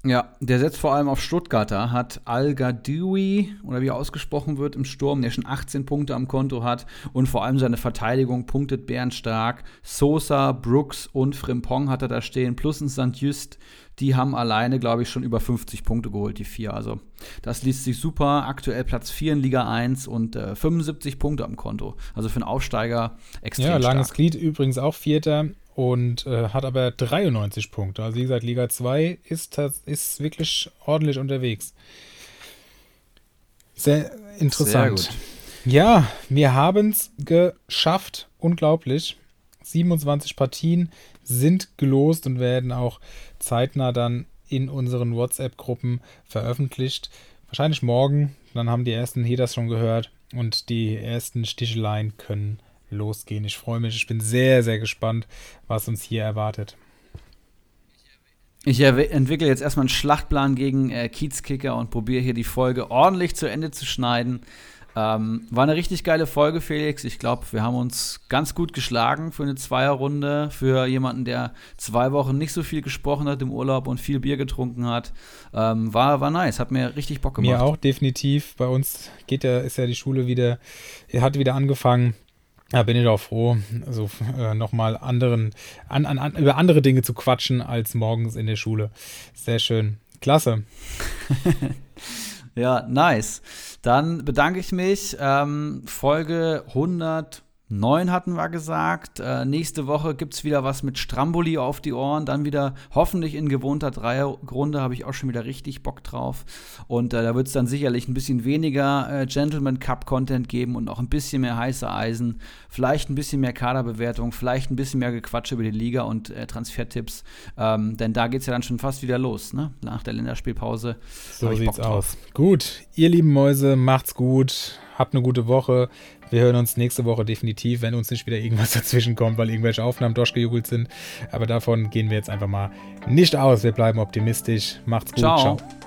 Speaker 2: Ja, der setzt vor allem auf Stuttgarter, hat Al-Gadoui, oder wie er ausgesprochen wird, im Sturm, der schon 18 Punkte am Konto hat und vor allem seine Verteidigung punktet bärenstark. Sosa, Brooks und Frimpong hat er da stehen, plus ein St. Just, die haben alleine, glaube ich, schon über 50 Punkte geholt, die vier. Also das liest sich super. Aktuell Platz 4 in Liga 1 und äh, 75 Punkte am Konto. Also für einen Aufsteiger extrem
Speaker 1: Ja, langes
Speaker 2: stark.
Speaker 1: Glied übrigens auch Vierter und äh, hat aber 93 Punkte. Also wie gesagt, Liga 2 ist, ist wirklich ordentlich unterwegs. Sehr interessant.
Speaker 2: Sehr.
Speaker 1: Ja, wir haben es geschafft. Unglaublich. 27 Partien sind gelost und werden auch zeitnah dann in unseren WhatsApp-Gruppen veröffentlicht. Wahrscheinlich morgen. Dann haben die ersten Heders schon gehört und die ersten Sticheleien können losgehen. Ich freue mich. Ich bin sehr, sehr gespannt, was uns hier erwartet.
Speaker 2: Ich entwickle jetzt erstmal einen Schlachtplan gegen äh, Kiezkicker und probiere hier die Folge ordentlich zu Ende zu schneiden. Ähm, war eine richtig geile Folge, Felix. Ich glaube, wir haben uns ganz gut geschlagen für eine Zweierrunde. Für jemanden, der zwei Wochen nicht so viel gesprochen hat im Urlaub und viel Bier getrunken hat. Ähm, war, war nice. Hat mir richtig Bock gemacht.
Speaker 1: Mir auch definitiv. Bei uns geht ja, ist ja die Schule wieder, hat wieder angefangen. Da bin ich auch froh, also äh, nochmal anderen, an, an, an, über andere Dinge zu quatschen als morgens in der Schule. Sehr schön. Klasse.
Speaker 2: Ja, nice. Dann bedanke ich mich. Ähm, Folge 109 hatten wir gesagt. Äh, nächste Woche gibt es wieder was mit Stramboli auf die Ohren. Dann wieder hoffentlich in gewohnter Dreierrunde. Habe ich auch schon wieder richtig Bock drauf. Und äh, da wird es dann sicherlich ein bisschen weniger äh, Gentleman Cup Content geben und auch ein bisschen mehr heiße Eisen. Vielleicht ein bisschen mehr Kaderbewertung. Vielleicht ein bisschen mehr Gequatsch über die Liga und äh, Transfertipps. Ähm, denn da geht es ja dann schon fast wieder los, ne? Nach der Länderspielpause.
Speaker 1: So sieht's aus. Gut, ihr lieben Mäuse, macht's gut. Habt eine gute Woche. Wir hören uns nächste Woche definitiv, wenn uns nicht wieder irgendwas dazwischen kommt, weil irgendwelche Aufnahmen durchgejubelt sind. Aber davon gehen wir jetzt einfach mal nicht aus. Wir bleiben optimistisch. Macht's gut.
Speaker 2: Ciao.
Speaker 1: Ciao.